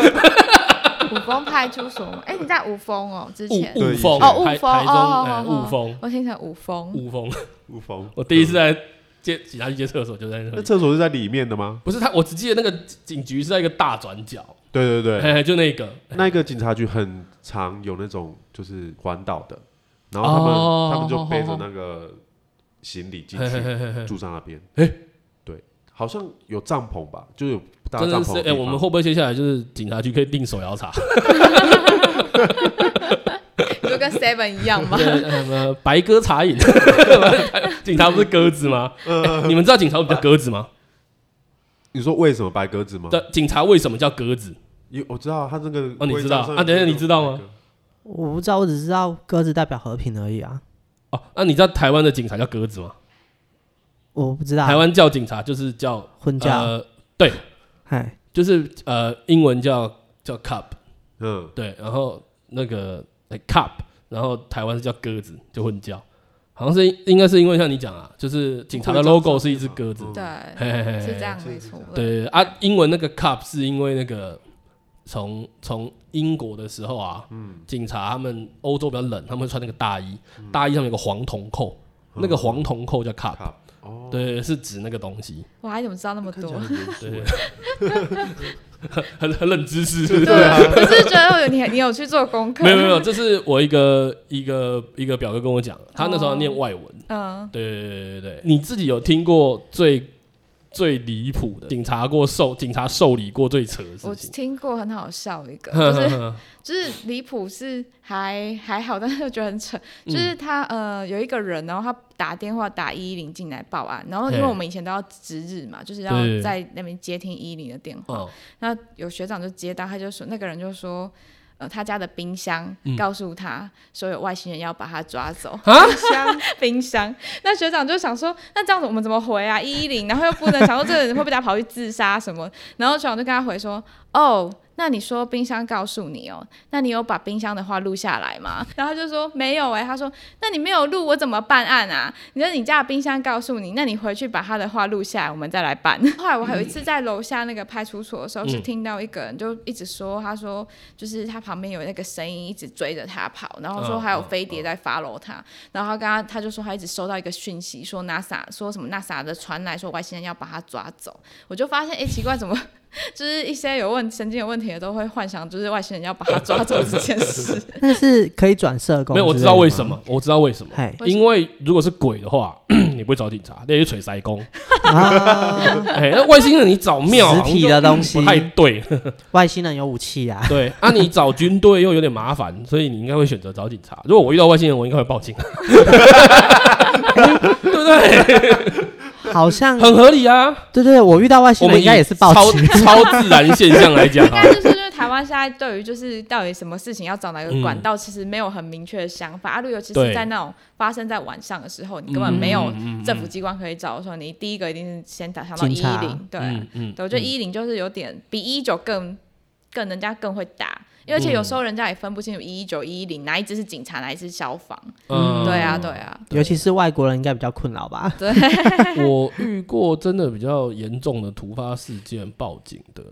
五峰派出所。哎，你在五峰哦？之前五峰哦，五峰哦，五峰。我听成五峰，五峰，五峰。我第一次在接警察局接厕所就在那。那厕所是在里面的吗？不是，他我只记得那个警局是在一个大转角。对对对，就那个那个警察局很常有那种就是环岛的，然后他们他们就背着那个。行李进去住在那边，哎，对，好像有帐篷吧，就有大帐篷。哎，我们会不会接下来就是警察局可以订手摇茶？就跟 Seven 一样吗？什么白鸽茶饮？警察不是鸽子吗？你们知道警察不叫鸽子吗？你说为什么白鸽子吗？对，警察为什么叫鸽子？我知道他这个哦，你知道啊？等下，你知道吗？我不知道，我只知道鸽子代表和平而已啊。哦，那你知道台湾的警察叫鸽子吗？我不知道。台湾叫警察就是叫混叫，呃，对，嗨，就是呃，英文叫叫 cop，嗯，对，然后那个 cop，然后台湾是叫鸽子，就混叫，好像是应该是因为像你讲啊，就是警察的 logo 是一只鸽子，对，是这样没错。对啊，英文那个 cup 是因为那个。从从英国的时候啊，嗯、警察他们欧洲比较冷，他们会穿那个大衣，嗯、大衣上面有个黄铜扣，嗯、那个黄铜扣叫 cup，哦、对，是指那个东西。我还怎么知道那么多？对，很很冷知识，对啊。我是觉得有你，你有去做功课？没有没有，这是我一个一个一个表哥跟我讲，他那时候念外文，嗯，对对对对对，你自己有听过最？最离谱的，警察过受警察受理过最扯的事情，我听过很好笑一个，就是就是离谱是还还好，但是我觉得很扯，就是他呃有一个人，然后他打电话打一一零进来报案，然后因为我们以前都要值日嘛，就是要在那边接听一一零的电话，那有学长就接到，他就说那个人就说。呃，他家的冰箱告诉他说有外星人要把他抓走。冰箱，冰箱。那学长就想说，那这样子我们怎么回啊？一一零，然后又不能想说这个人会不会他跑去自杀什么？然后学长就跟他回说，哦。那你说冰箱告诉你哦，那你有把冰箱的话录下来吗？然后他就说没有哎、欸，他说那你没有录，我怎么办案啊？你说你家的冰箱告诉你，那你回去把他的话录下来，我们再来办。后来我还有一次在楼下那个派出所的时候，是听到一个人就一直说，他说就是他旁边有那个声音一直追着他跑，然后说还有飞碟在 follow 他，然后他刚刚他就说他一直收到一个讯息，说 NASA 说什么 NASA 的传来说外星人要把他抓走，我就发现哎、欸、奇怪怎么？就是一些有问神经有问题的都会幻想，就是外星人要把他抓走这件事。但是可以转社工？没有，我知道为什么，我知道为什么。因为如果是鬼的话，你不会找警察，那是锤塞工。哎，那外星人你找庙实体的东西太对。外星人有武器啊。对，啊，你找军队又有点麻烦，所以你应该会选择找警察。如果我遇到外星人，我应该会报警。对不对？好像很合理啊，对对对，我遇到外星人应该也是报警。超自然现象来讲，应该就是就是台湾现在对于就是到底什么事情要找哪个管道，其实没有很明确的想法。阿路尤其是在那种发生在晚上的时候，你根本没有政府机关可以找的时候，你第一个一定是先打想到一一零。对，对，我觉得一一零就是有点比一一九更更人家更会打。而且有时候人家也分不清楚一一九一一零哪一只是警察，哪一支消防。嗯，对啊，对啊。尤其是外国人应该比较困扰吧？对。我遇过真的比较严重的突发事件报警的，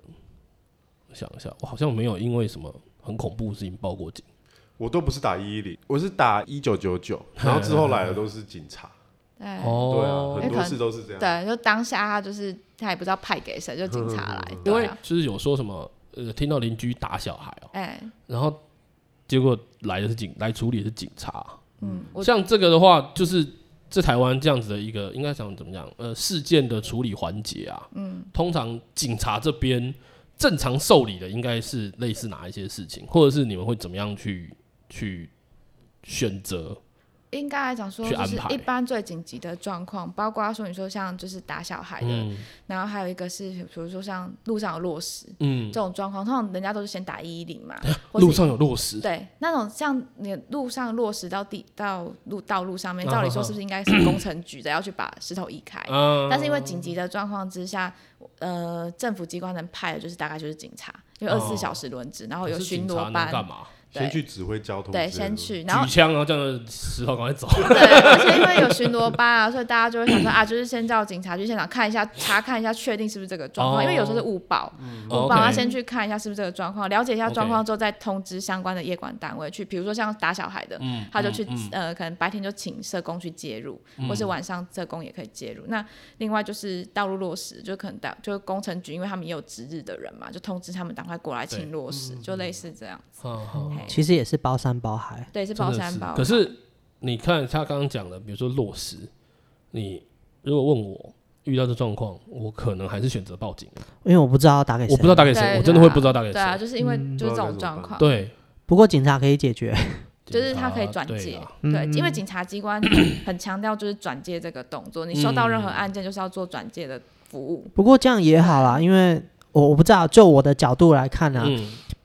我想一下，我好像没有因为什么很恐怖的事情报过警。我都不是打一一零，我是打一九九九，然后之后来的都是警察。对，对啊，很多事都是这样。对，就当下他就是他也不知道派给谁，就警察来。因为就是有说什么。呃，听到邻居打小孩哦、喔，哎、欸，然后结果来的是警来处理的是警察，嗯，像这个的话，就是在台湾这样子的一个，应该想怎么讲？呃，事件的处理环节啊，嗯，通常警察这边正常受理的应该是类似哪一些事情，或者是你们会怎么样去去选择？应该来讲说，就是一般最紧急的状况，包括说你说像就是打小孩的，嗯、然后还有一个是比如说像路上有落石，嗯，这种状况，通常人家都是先打一一零嘛。路上有落石，对，那种像你路上落石到地到路道路上面，照理说是不是应该是工程局的要去把石头移开？嗯、但是因为紧急的状况之下，呃，政府机关能派的就是大概就是警察，因为二十四小时轮值，然后有巡逻班。先去指挥交通，对，先去，然后举枪，然后这样石头赶快走。对，而且因为有巡逻班啊，所以大家就会想说啊，就是先叫警察去现场看一下，查看一下，确定是不是这个状况。因为有时候是误报，误报，他先去看一下是不是这个状况，了解一下状况之后，再通知相关的业管单位去。比如说像打小孩的，他就去呃，可能白天就请社工去介入，或是晚上社工也可以介入。那另外就是道路落实，就可能到就是工程局，因为他们也有值日的人嘛，就通知他们赶快过来请落实，就类似这样子。其实也是包山包海，对，是包山包海。可是你看他刚刚讲的，比如说落实，你如果问我遇到这状况，我可能还是选择报警，因为我不知道打给谁，我不知道打给谁，我真的会不知道打给谁。对啊，就是因为就是这种状况。对，不过警察可以解决，就是他可以转介。对，因为警察机关 很强调就是转介这个动作，你收到任何案件就是要做转介的服务。不过这样也好啦，因为我我不知道，就我的角度来看呢。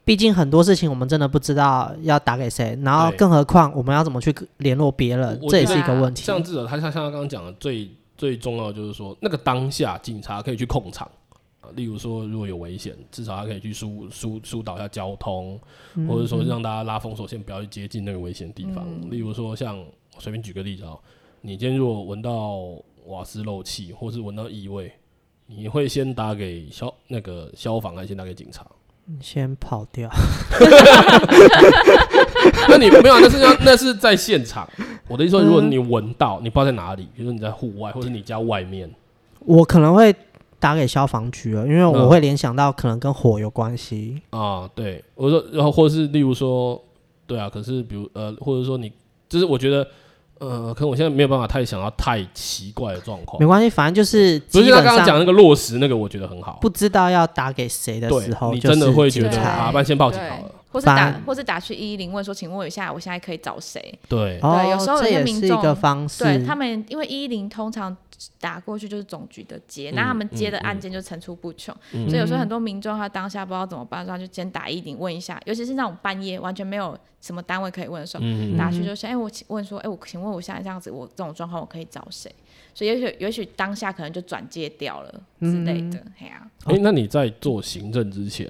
毕竟很多事情我们真的不知道要打给谁，然后更何况我们要怎么去联络别人，这也是一个问题。像记者，他像像他刚刚讲的，最最重要的就是说，那个当下警察可以去控场啊，例如说如果有危险，至少他可以去疏疏疏导一下交通，嗯、或者说让大家拉封锁线，不要去接近那个危险地方。嗯、例如说像我随便举个例子啊，你今天如果闻到瓦斯漏气，或是闻到异味，你会先打给消那个消防，还是先打给警察？先跑掉，那你没有？那是要那是在现场。我的意思说，如果你闻到，你不知道在哪里，比如说你在户外或者你家外面，我可能会打给消防局了，因为我会联想到可能跟火有关系啊。对，我说，然后或者是例如说，对啊，可是比如呃，或者说你，就是我觉得。呃，可能我现在没有办法太想要太奇怪的状况。没关系，反正就是。不是他刚刚讲那个落实那个，我觉得很好。不知道要打给谁的时候，你真的会觉得啊，不然先报警好了。或是打，或是打去一一零问说，请问一下，我现在可以找谁？对对，有时候有些民众，对他们，因为一一零通常打过去就是总局的接，那他们接的案件就层出不穷，所以有时候很多民众他当下不知道怎么办，他就先打一一零问一下，尤其是那种半夜完全没有什么单位可以问的时候，打去就是，哎，我请问说，哎，我请问我现在这样子，我这种状况我可以找谁？所以也许也许当下可能就转接掉了之类的，哎呀。哎，那你在做行政之前？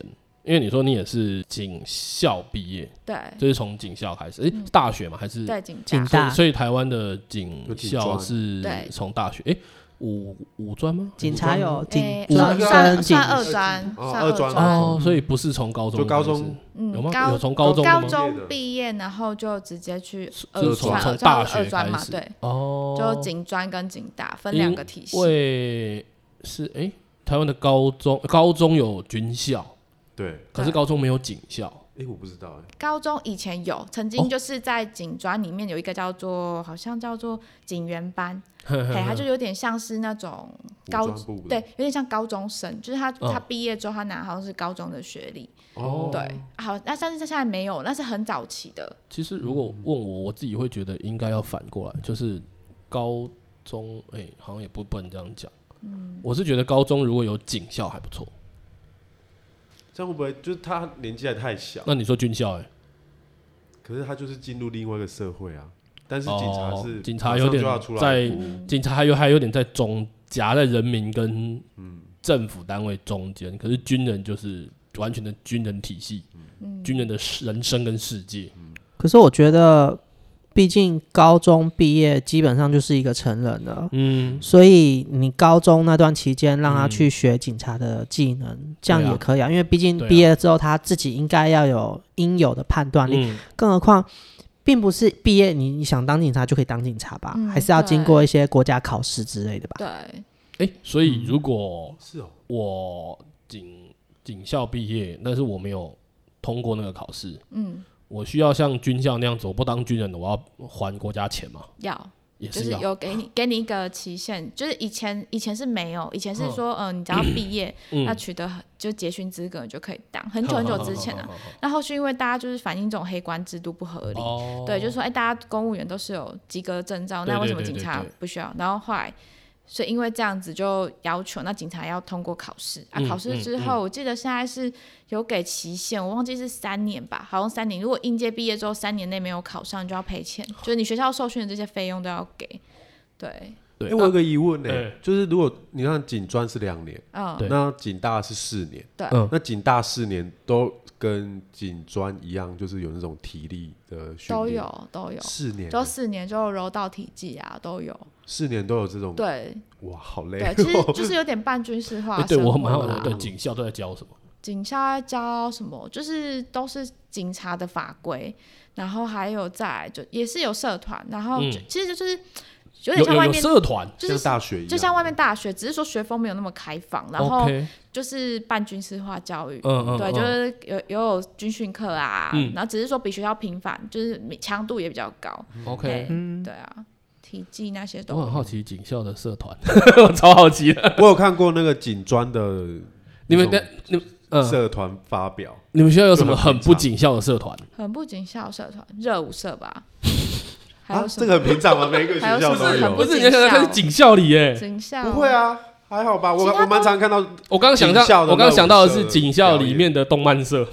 因为你说你也是警校毕业，对，就是从警校开始，哎，大学嘛还是对警警大，所以台湾的警校是从大学，哎。五五专吗？警察有警专跟警二专，二专哦，所以不是从高中，就高中，有吗？有从高中高中毕业，然后就直接去二专，从大学开始，对，哦，就警专跟警大分两个体系。会是哎，台湾的高中高中有军校，对，可是高中没有警校。哎，我不知道哎。高中以前有，曾经就是在警专里面有一个叫做，好像叫做警员班，嘿，他就有点像是那种高，对，有点像高中生，就是他他毕业之后他拿好像是高中的学历，哦，对，好，那但是现在没有，那是很早期的。其实如果问我，我自己会觉得应该要反过来，就是高中，哎，好像也不不能这样讲。嗯，我是觉得高中如果有警校还不错。这样会不会就是他年纪还太小？那你说军校哎、欸，可是他就是进入另外一个社会啊。但是警察是、哦、警察有点在警察还有还有点在中夹在人民跟政府单位中间、嗯。可是军人就是完全的军人体系，嗯、军人的人生跟世界。可是我觉得。毕竟高中毕业基本上就是一个成人了，嗯，所以你高中那段期间让他去学警察的技能，嗯、这样也可以啊。因为毕竟毕业之后他自己应该要有应有的判断力，嗯、更何况并不是毕业你你想当警察就可以当警察吧，嗯、还是要经过一些国家考试之类的吧。对，哎、欸，所以如果是哦，我警警校毕业，但是我没有通过那个考试，嗯。我需要像军校那样子，我不当军人的，我要还国家钱吗？要，也是就是有给你 给你一个期限，就是以前以前是没有，以前是说，嗯、呃，你只要毕业，那、嗯、取得就结训资格你就可以当，很久很久之前了、啊。那后续因为大家就是反映这种黑官制度不合理，哦、对，就是说，哎、欸，大家公务员都是有及格证照，那为什么警察不需要？然后后来。所以因为这样子就要求那警察要通过考试。啊，考试之后我记得现在是有给期限，我忘记是三年吧，好像三年。如果应届毕业之后三年内没有考上，你就要赔钱，就是你学校受训的这些费用都要给。对，对。我有个疑问呢、欸，就是如果你看警专是两年，嗯，那警大是四年，对，那警大四年都跟警专一样，就是有那种体力的训练，都有都有，四年，就四年就柔道体技啊都有。四年都有这种对，哇，好累。对，其实 就是有点半军事化。欸、对我蛮好的。对，警校都在教什么？警校在教什么？就是都是警察的法规，然后还有在就也是有社团，然后、嗯、其实就是有点像外面社团，就是大学一样，就像外面大学，只是说学风没有那么开放，然后就是半军事化教育。嗯对，就是有有有军训课啊、嗯，然后只是说比学校频繁，就是强度也比较高。OK，嗯，对啊。体技那些都，我很好奇警校的社团，我超好奇的。我有看过那个警专的，你们的你们社团发表，你们学校有什么很不警校的社团？很不警校社团，热舞社吧？还有什么？这个很平常吗？每一个学校都有。不是你想在警校里耶？警校不会啊，还好吧？我我蛮常看到。我刚刚想到，我刚刚想到的是警校里面的动漫社。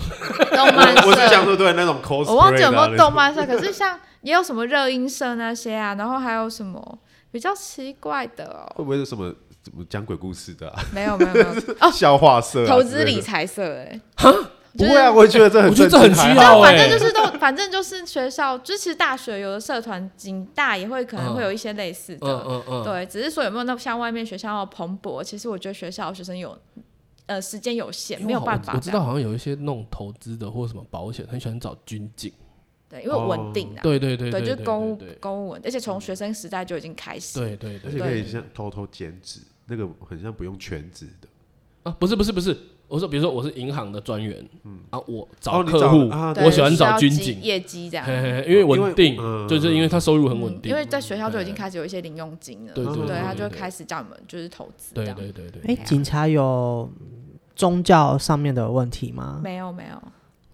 动漫社，我是想说对那种 cosplay。我忘记有没有动漫社，可是像。也有什么热音社那些啊，然后还有什么比较奇怪的哦？会不会是什么怎么讲鬼故事的、啊？没有没有没有 哦，笑话社、啊、投资理财社哎、不会啊，我觉得这很我觉得这很需要、欸，反正就是都反正就是学校，就其实大学有的社团，警大也会可能会有一些类似的，嗯嗯嗯，对，只是说有没有那像外面学校要蓬勃？其实我觉得学校学生有呃时间有限，没有办法。我知道好像有一些那种投资的或什么保险，很喜欢找军警。对，因为稳定啊，对对对，对，就是公务公务稳，而且从学生时代就已经开始，对对对，而且可以像偷偷兼职，那个很像不用全职的啊，不是不是不是，我说比如说我是银行的专员，嗯啊，我找客户，我喜欢找军警业绩这样，因为稳定，就是因为他收入很稳定，因为在学校就已经开始有一些零用金了，对对对，他就开始叫你们就是投资，对对对对，哎，警察有宗教上面的问题吗？没有没有。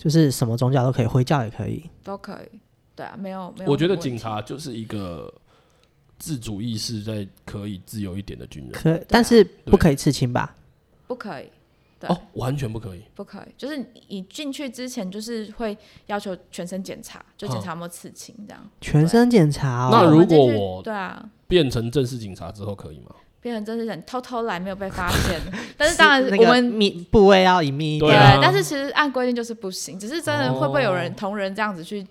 就是什么宗教都可以，回教也可以，都可以。对啊，没有没有。我觉得警察就是一个自主意识在可以自由一点的军人，可但是不可以刺青吧？不可以。对哦，完全不可以。不可以，就是你进去之前就是会要求全身检查，就检查有没有刺青这样。全身检查哦。那如果我对啊，变成正式警察之后可以吗？变成真是人偷偷来没有被发现，但是当然我们密部位要隐秘一点，对，但是其实按规定就是不行，只是真的会不会有人同人这样子去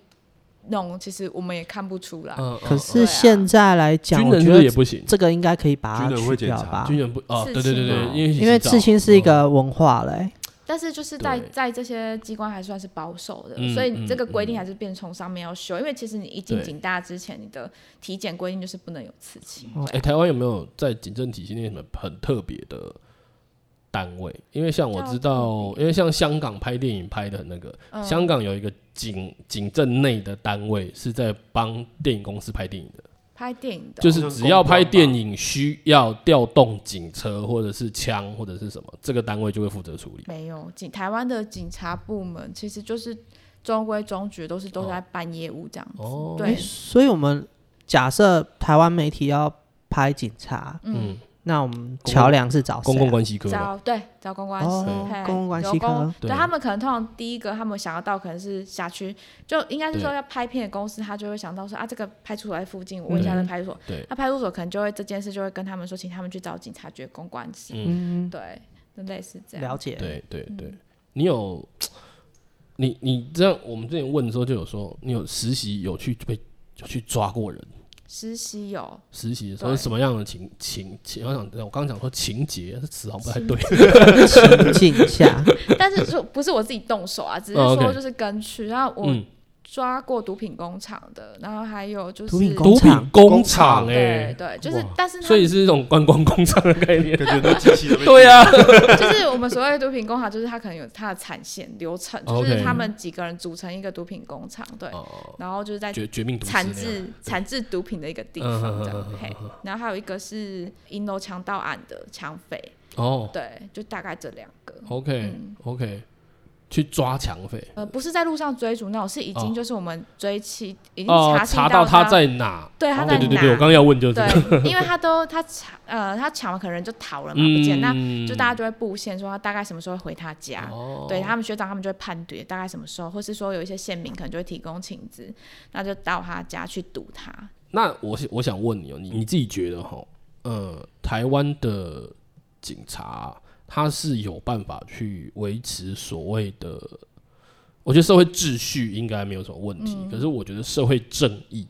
弄，其实我们也看不出来。可是现在来讲，军人觉得也不行，这个应该可以把它去掉吧？军人不哦，对对对对，因为因为刺青是一个文化嘞。但是就是在在这些机关还算是保守的，所以这个规定还是变从上面要修。因为其实你一进警大之前，你的体检规定就是不能有刺青。哎，台湾有没有在警政体系内什么很特别的单位？因为像我知道，因为像香港拍电影拍的那个，香港有一个警警政内的单位是在帮电影公司拍电影的。拍电影的，就是只要拍电影需要调动警车或者是枪或者是什么，这个单位就会负责处理。没有警台湾的警察部门，其实就是中规中矩，都是都在办业务这样子。哦，对，所以我们假设台湾媒体要拍警察，嗯。那我们桥梁是找公共关系科，找对找公共关系，公共关系科。对他们可能通常第一个他们想要到可能是辖区，就应该是说要拍片的公司，他就会想到说啊，这个派出所在附近，我问一下那派出所。对，那派出所可能就会这件事就会跟他们说，请他们去找警察局公关系。嗯，对，就类似这样。了解。对对对，你有你你这样，我们之前问的时候就有说，你有实习有去被有去抓过人。实习有实习的时候是什么样的情情情？我想我刚刚讲说情节，这词好像不太对。情境下，但是说不是我自己动手啊，只是说就是跟去，然后我。抓过毒品工厂的，然后还有就是毒品工厂，哎，对，就是，但是所以是一种观光工厂的概念，感觉都机器的。对呀，就是我们所谓的毒品工厂，就是它可能有它的产线流程，就是他们几个人组成一个毒品工厂，对，然后就是在绝命产制产制毒品的一个地方，这样，嘿，然后还有一个是银楼强盗案的抢匪，哦，对，就大概这两个，OK，OK。去抓抢匪？呃，不是在路上追逐那种，是已经就是我们追起，已经查查到他在哪？对，他在哪？对对对，我刚刚要问就是，对，因为他都他抢呃，他抢了可能人就逃了嘛，不见，那就大家就会布线说他大概什么时候会回他家，对他们学长他们就会判断大概什么时候，或是说有一些线民可能就会提供情资，那就到他家去堵他。那我我想问你哦，你你自己觉得哈，呃，台湾的警察？他是有办法去维持所谓的，我觉得社会秩序应该没有什么问题。嗯、可是我觉得社会正义，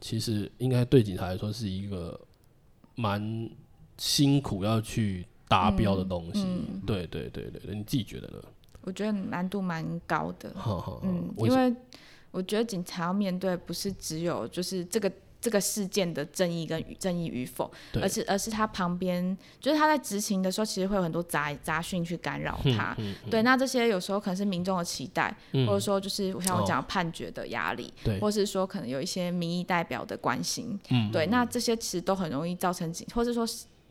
其实应该对警察来说是一个蛮辛苦要去达标的东西。嗯嗯、对对对对，你自己觉得呢？我觉得难度蛮高的。嗯，因为我觉得警察要面对不是只有就是这个。这个事件的正义跟正义与否，而是而是他旁边，就是他在执行的时候，其实会有很多杂杂讯去干扰他。嗯嗯、对，那这些有时候可能是民众的期待，嗯、或者说就是我像我讲判决的压力，哦、或是说可能有一些民意代表的关心。嗯、对，那这些其实都很容易造成警，或者说。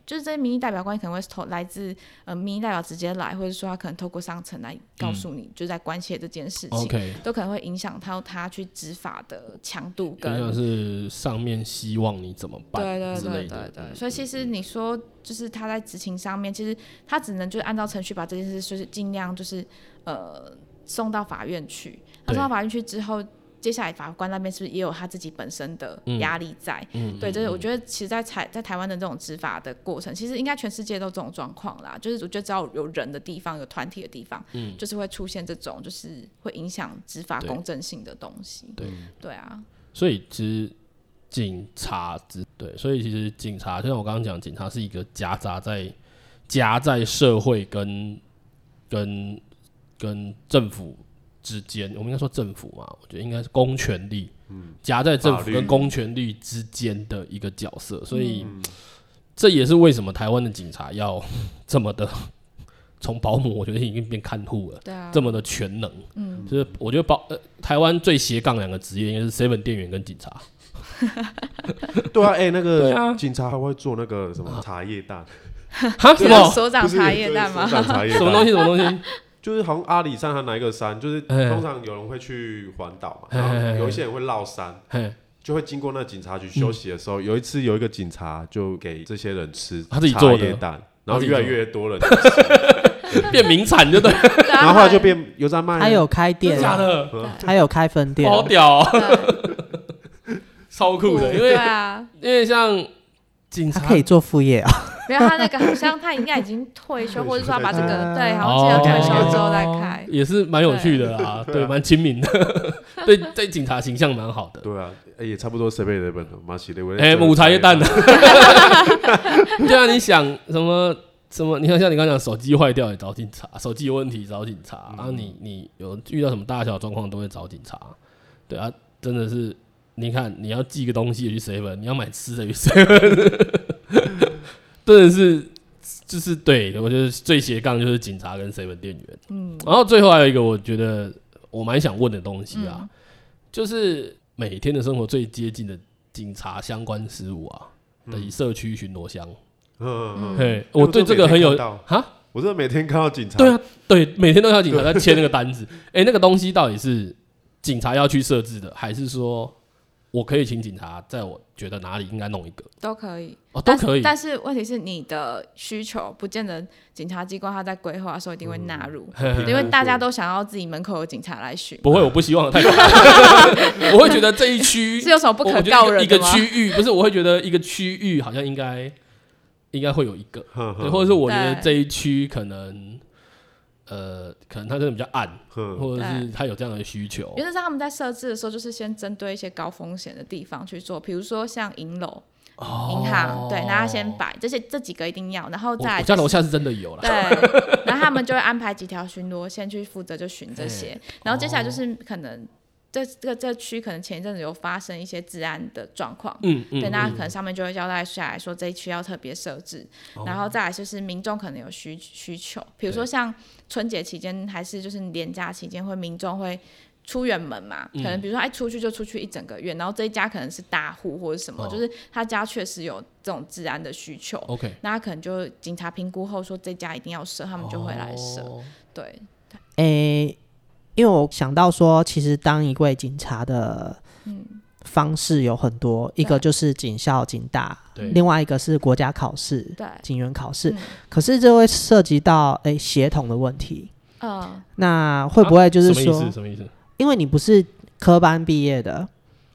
就是这些民意代表关系可能会投来自呃民意代表直接来，或者说他可能透过上层来告诉你，嗯、就在关切这件事情，Okay. 都可能会影响到他去执法的强度跟。跟是上面希望你怎么办？对对对对对。所以其实你说就是他在执行上面，其实他只能就是按照程序把这件事就是尽量就是呃送到法院去，那送到法院去之后。接下来法官那边是不是也有他自己本身的压力在？对，就是我觉得，其实在，在台在台湾的这种执法的过程，其实应该全世界都这种状况啦。就是我觉得只要有人的地方，有团体的地方，嗯、就是会出现这种，就是会影响执法公正性的东西。对，对啊。所以其实警察只对，所以其实警察，就像我刚刚讲，警察是一个夹杂在夹在社会跟跟跟政府。之间，我们应该说政府嘛，我觉得应该是公权力，夹在政府跟公权力之间的一个角色，所以这也是为什么台湾的警察要这么的 从保姆，我觉得已经变看护了，对啊。这么的全能，嗯。就是我觉得保呃台湾最斜杠两个职业应该是 seven 店员跟警察，对啊，哎，那个警察还会做那个什么茶叶蛋，哈？什么？所长茶叶蛋吗？什么东西？什么东西？就是好像阿里山还哪一个山，就是通常有人会去环岛嘛，然后有一些人会绕山，就会经过那警察局休息的时候。有一次有一个警察就给这些人吃茶叶蛋，然后越来越多人 变名产，就对。然后后来就变有在卖，还有开店，假的，还有开分店，好屌，超酷的。因为因为像警察可以做副业啊？没有，他那个好像他应该已经退休，或者说他把这个对，好像记得退休之后再开，也是蛮有趣的啊，对，蛮亲民的，对，对，警察形象蛮好的。对啊，也差不多 seven eleven 马西的，哎，母茶叶蛋的。对啊，你想什么什么？你看，像你刚刚讲手机坏掉也找警察，手机有问题找警察，然后你你有遇到什么大小状况都会找警察。对啊，真的是。你看，你要寄个东西去 seven，你要买吃的去 seven，真的是就是对，我觉得最斜杠就是警察跟 seven 店员。嗯，然后最后还有一个，我觉得我蛮想问的东西啊，嗯、就是每天的生活最接近的警察相关事务啊，等于、嗯、社区巡逻箱。嗯嗯嗯。嘿，我对这个很有哈，我是每天看到警察。对啊，对，每天都看到警察在签那个单子。哎、欸，那个东西到底是警察要去设置的，还是说？我可以请警察，在我觉得哪里应该弄一个，都可以哦，都可以。但是问题是，你的需求不见得警察机关他在规划的时候一定会纳入，因为大家都想要自己门口有警察来巡。不会，我不希望太多。我会觉得这一区 是有什么不可告人的？一个区域不是，我会觉得一个区域好像应该应该会有一个，对，或者是我觉得这一区可能。呃，可能他真的比较暗，呵或者是他有这样的需求。原则上他们在设置的时候，就是先针对一些高风险的地方去做，比如说像银楼、银、哦、行，对，那他先摆这些这几个一定要，然后再、就是。我家楼下是真的有了。对，然后他们就会安排几条巡逻线去负责就巡这些，然后接下来就是可能。这这个这区可能前一阵子有发生一些治安的状况，嗯嗯，对，那可能上面就会交代下来说这一区要特别设置，嗯、然后再来就是民众可能有需需求，比如说像春节期间还是就是年假期间，会民众会出远门嘛，嗯、可能比如说哎出去就出去一整个月，然后这一家可能是大户或者什么，哦、就是他家确实有这种治安的需求，OK，那他可能就警察评估后说这家一定要设，他们就会来设，哦、对，哎。欸因为我想到说，其实当一位警察的方式有很多，嗯、一个就是警校、警大，另外一个是国家考试，对警员考试。嗯、可是这会涉及到诶协同的问题。嗯，那会不会就是说，啊、什么意思？什么意思？因为你不是科班毕业的。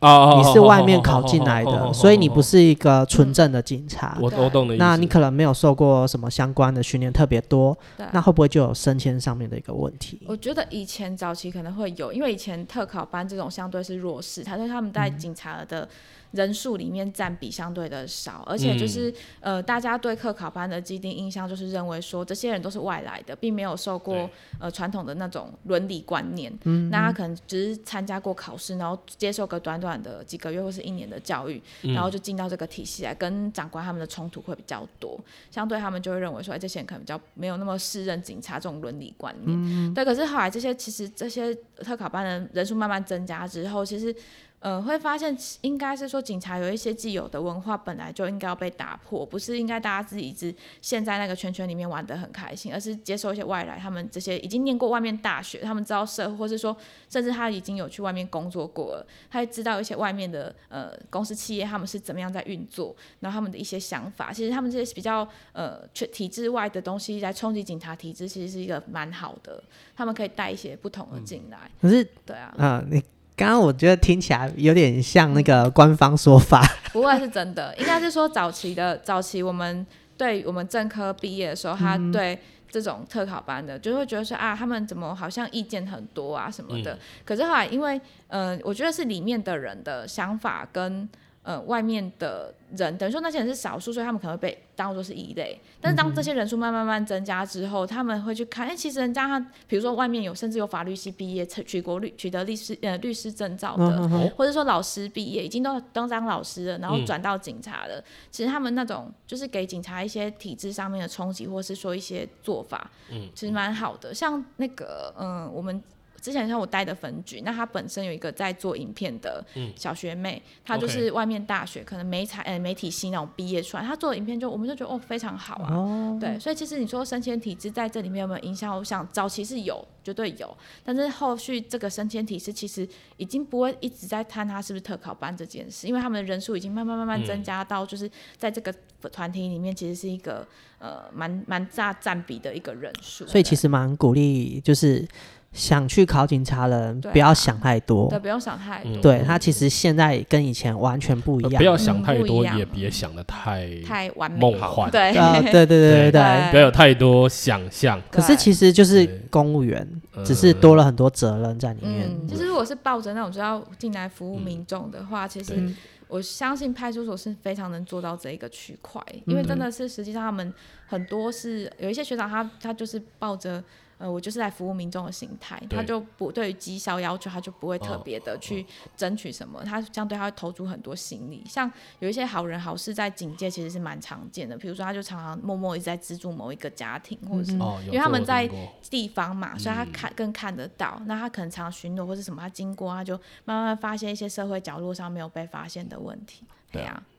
你是外面考进来的，所以你不是一个纯正的警察。我我懂的意思。那你可能没有受过什么相关的训练特别多，那会不会就有升迁上面的一个问题？我觉得以前早期可能会有，因为以前特考班这种相对是弱势，他说他们在警察的。人数里面占比相对的少，而且就是、嗯、呃，大家对特考班的既定印象就是认为说这些人都是外来的，并没有受过呃传统的那种伦理观念。嗯，那他可能只是参加过考试，然后接受个短短的几个月或是一年的教育，嗯、然后就进到这个体系来，跟长官他们的冲突会比较多。相对他们就会认为说，哎，这些人可能比较没有那么适任警察这种伦理观念。嗯，对。可是后来这些其实这些特考班的人数慢慢增加之后，其实。呃，会发现应该是说警察有一些既有的文化本来就应该要被打破，不是应该大家自己一直陷在那个圈圈里面玩得很开心，而是接受一些外来，他们这些已经念过外面大学，他们知道社会，或是说甚至他已经有去外面工作过了，他也知道一些外面的呃公司企业他们是怎么样在运作，然后他们的一些想法，其实他们这些比较呃体制外的东西来冲击警察体制，其实是一个蛮好的，他们可以带一些不同的进来。可是，对啊，啊你。刚刚我觉得听起来有点像那个官方说法，不会是真的，应该是说早期的早期，我们对我们正科毕业的时候，他对这种特考班的，就会觉得说啊，他们怎么好像意见很多啊什么的。可是后来，因为嗯、呃，我觉得是里面的人的想法跟。呃，外面的人等于说那些人是少数，所以他们可能会被当做是异类。但是当这些人数慢慢慢慢增加之后，他们会去看，哎、欸，其实人家他，比如说外面有甚至有法律系毕业、取国律取得律师呃律师证照的，或者说老师毕业已经都当当老师了，然后转到警察了。嗯、其实他们那种就是给警察一些体制上面的冲击，或是说一些做法，嗯，其实蛮好的。像那个，嗯、呃，我们。之前像我带的分局，那他本身有一个在做影片的小学妹，嗯、她就是外面大学可能媒材呃媒体系那种毕业出来，她做的影片就我们就觉得哦非常好啊，哦、对，所以其实你说升迁体制在这里面有没有影响？我想早期是有，绝对有，但是后续这个升迁体制其实已经不会一直在谈他是不是特考班这件事，因为他们的人数已经慢慢慢慢增加到就是在这个团体里面其实是一个呃蛮蛮大占比的一个人数，所以其实蛮鼓励就是。想去考警察的人不要想太多，对，不用想太多。对他其实现在跟以前完全不一样，不要想太多，也别想的太太完美。梦幻。对，对对对对对，不要有太多想象。可是其实就是公务员，只是多了很多责任在里面。就是如果是抱着那种就要进来服务民众的话，其实我相信派出所是非常能做到这一个区块，因为真的是实际上他们很多是有一些学长他他就是抱着。呃，我就是来服务民众的心态，他就不对于绩效要求，他就不会特别的去争取什么，他相对他会投注很多心力。像有一些好人好事在警界其实是蛮常见的，比如说他就常常默默一直在资助某一个家庭，或者是因为他们在地方嘛，所以他看更看得到，那他可能常常巡逻或是什么，他经过他就慢慢发现一些社会角落上没有被发现的问题。对啊，好。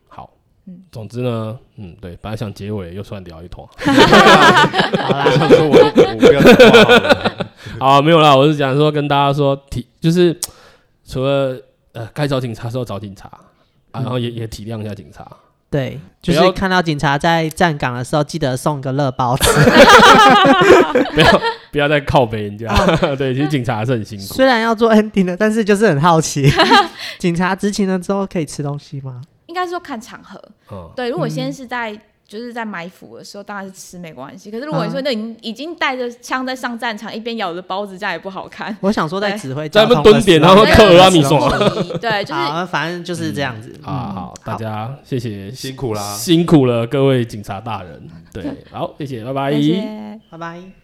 嗯，总之呢，嗯，对，本来想结尾又算聊一通，好啦，想说我我不要讲话，没有啦，我是想说跟大家说体，就是除了呃该找警察时候找警察，然后也也体谅一下警察，对，就是看到警察在站岗的时候，记得送个乐包子，不要不要再靠背人家，对，其实警察还是很辛苦，虽然要做 ending 的，但是就是很好奇，警察执勤了之后可以吃东西吗？应该是说看场合，嗯、对。如果先是在、嗯、就是在埋伏的时候，当然是吃没关系。可是如果你说那已已经带着枪在上战场，一边咬着包子，这样也不好看。我想说在指挥，在那边蹲点，然后嗑阿米索。对，就是 反正就是这样子。啊，好，大家谢谢，辛苦啦，辛苦了各位警察大人。对，好，谢谢，拜拜，拜拜。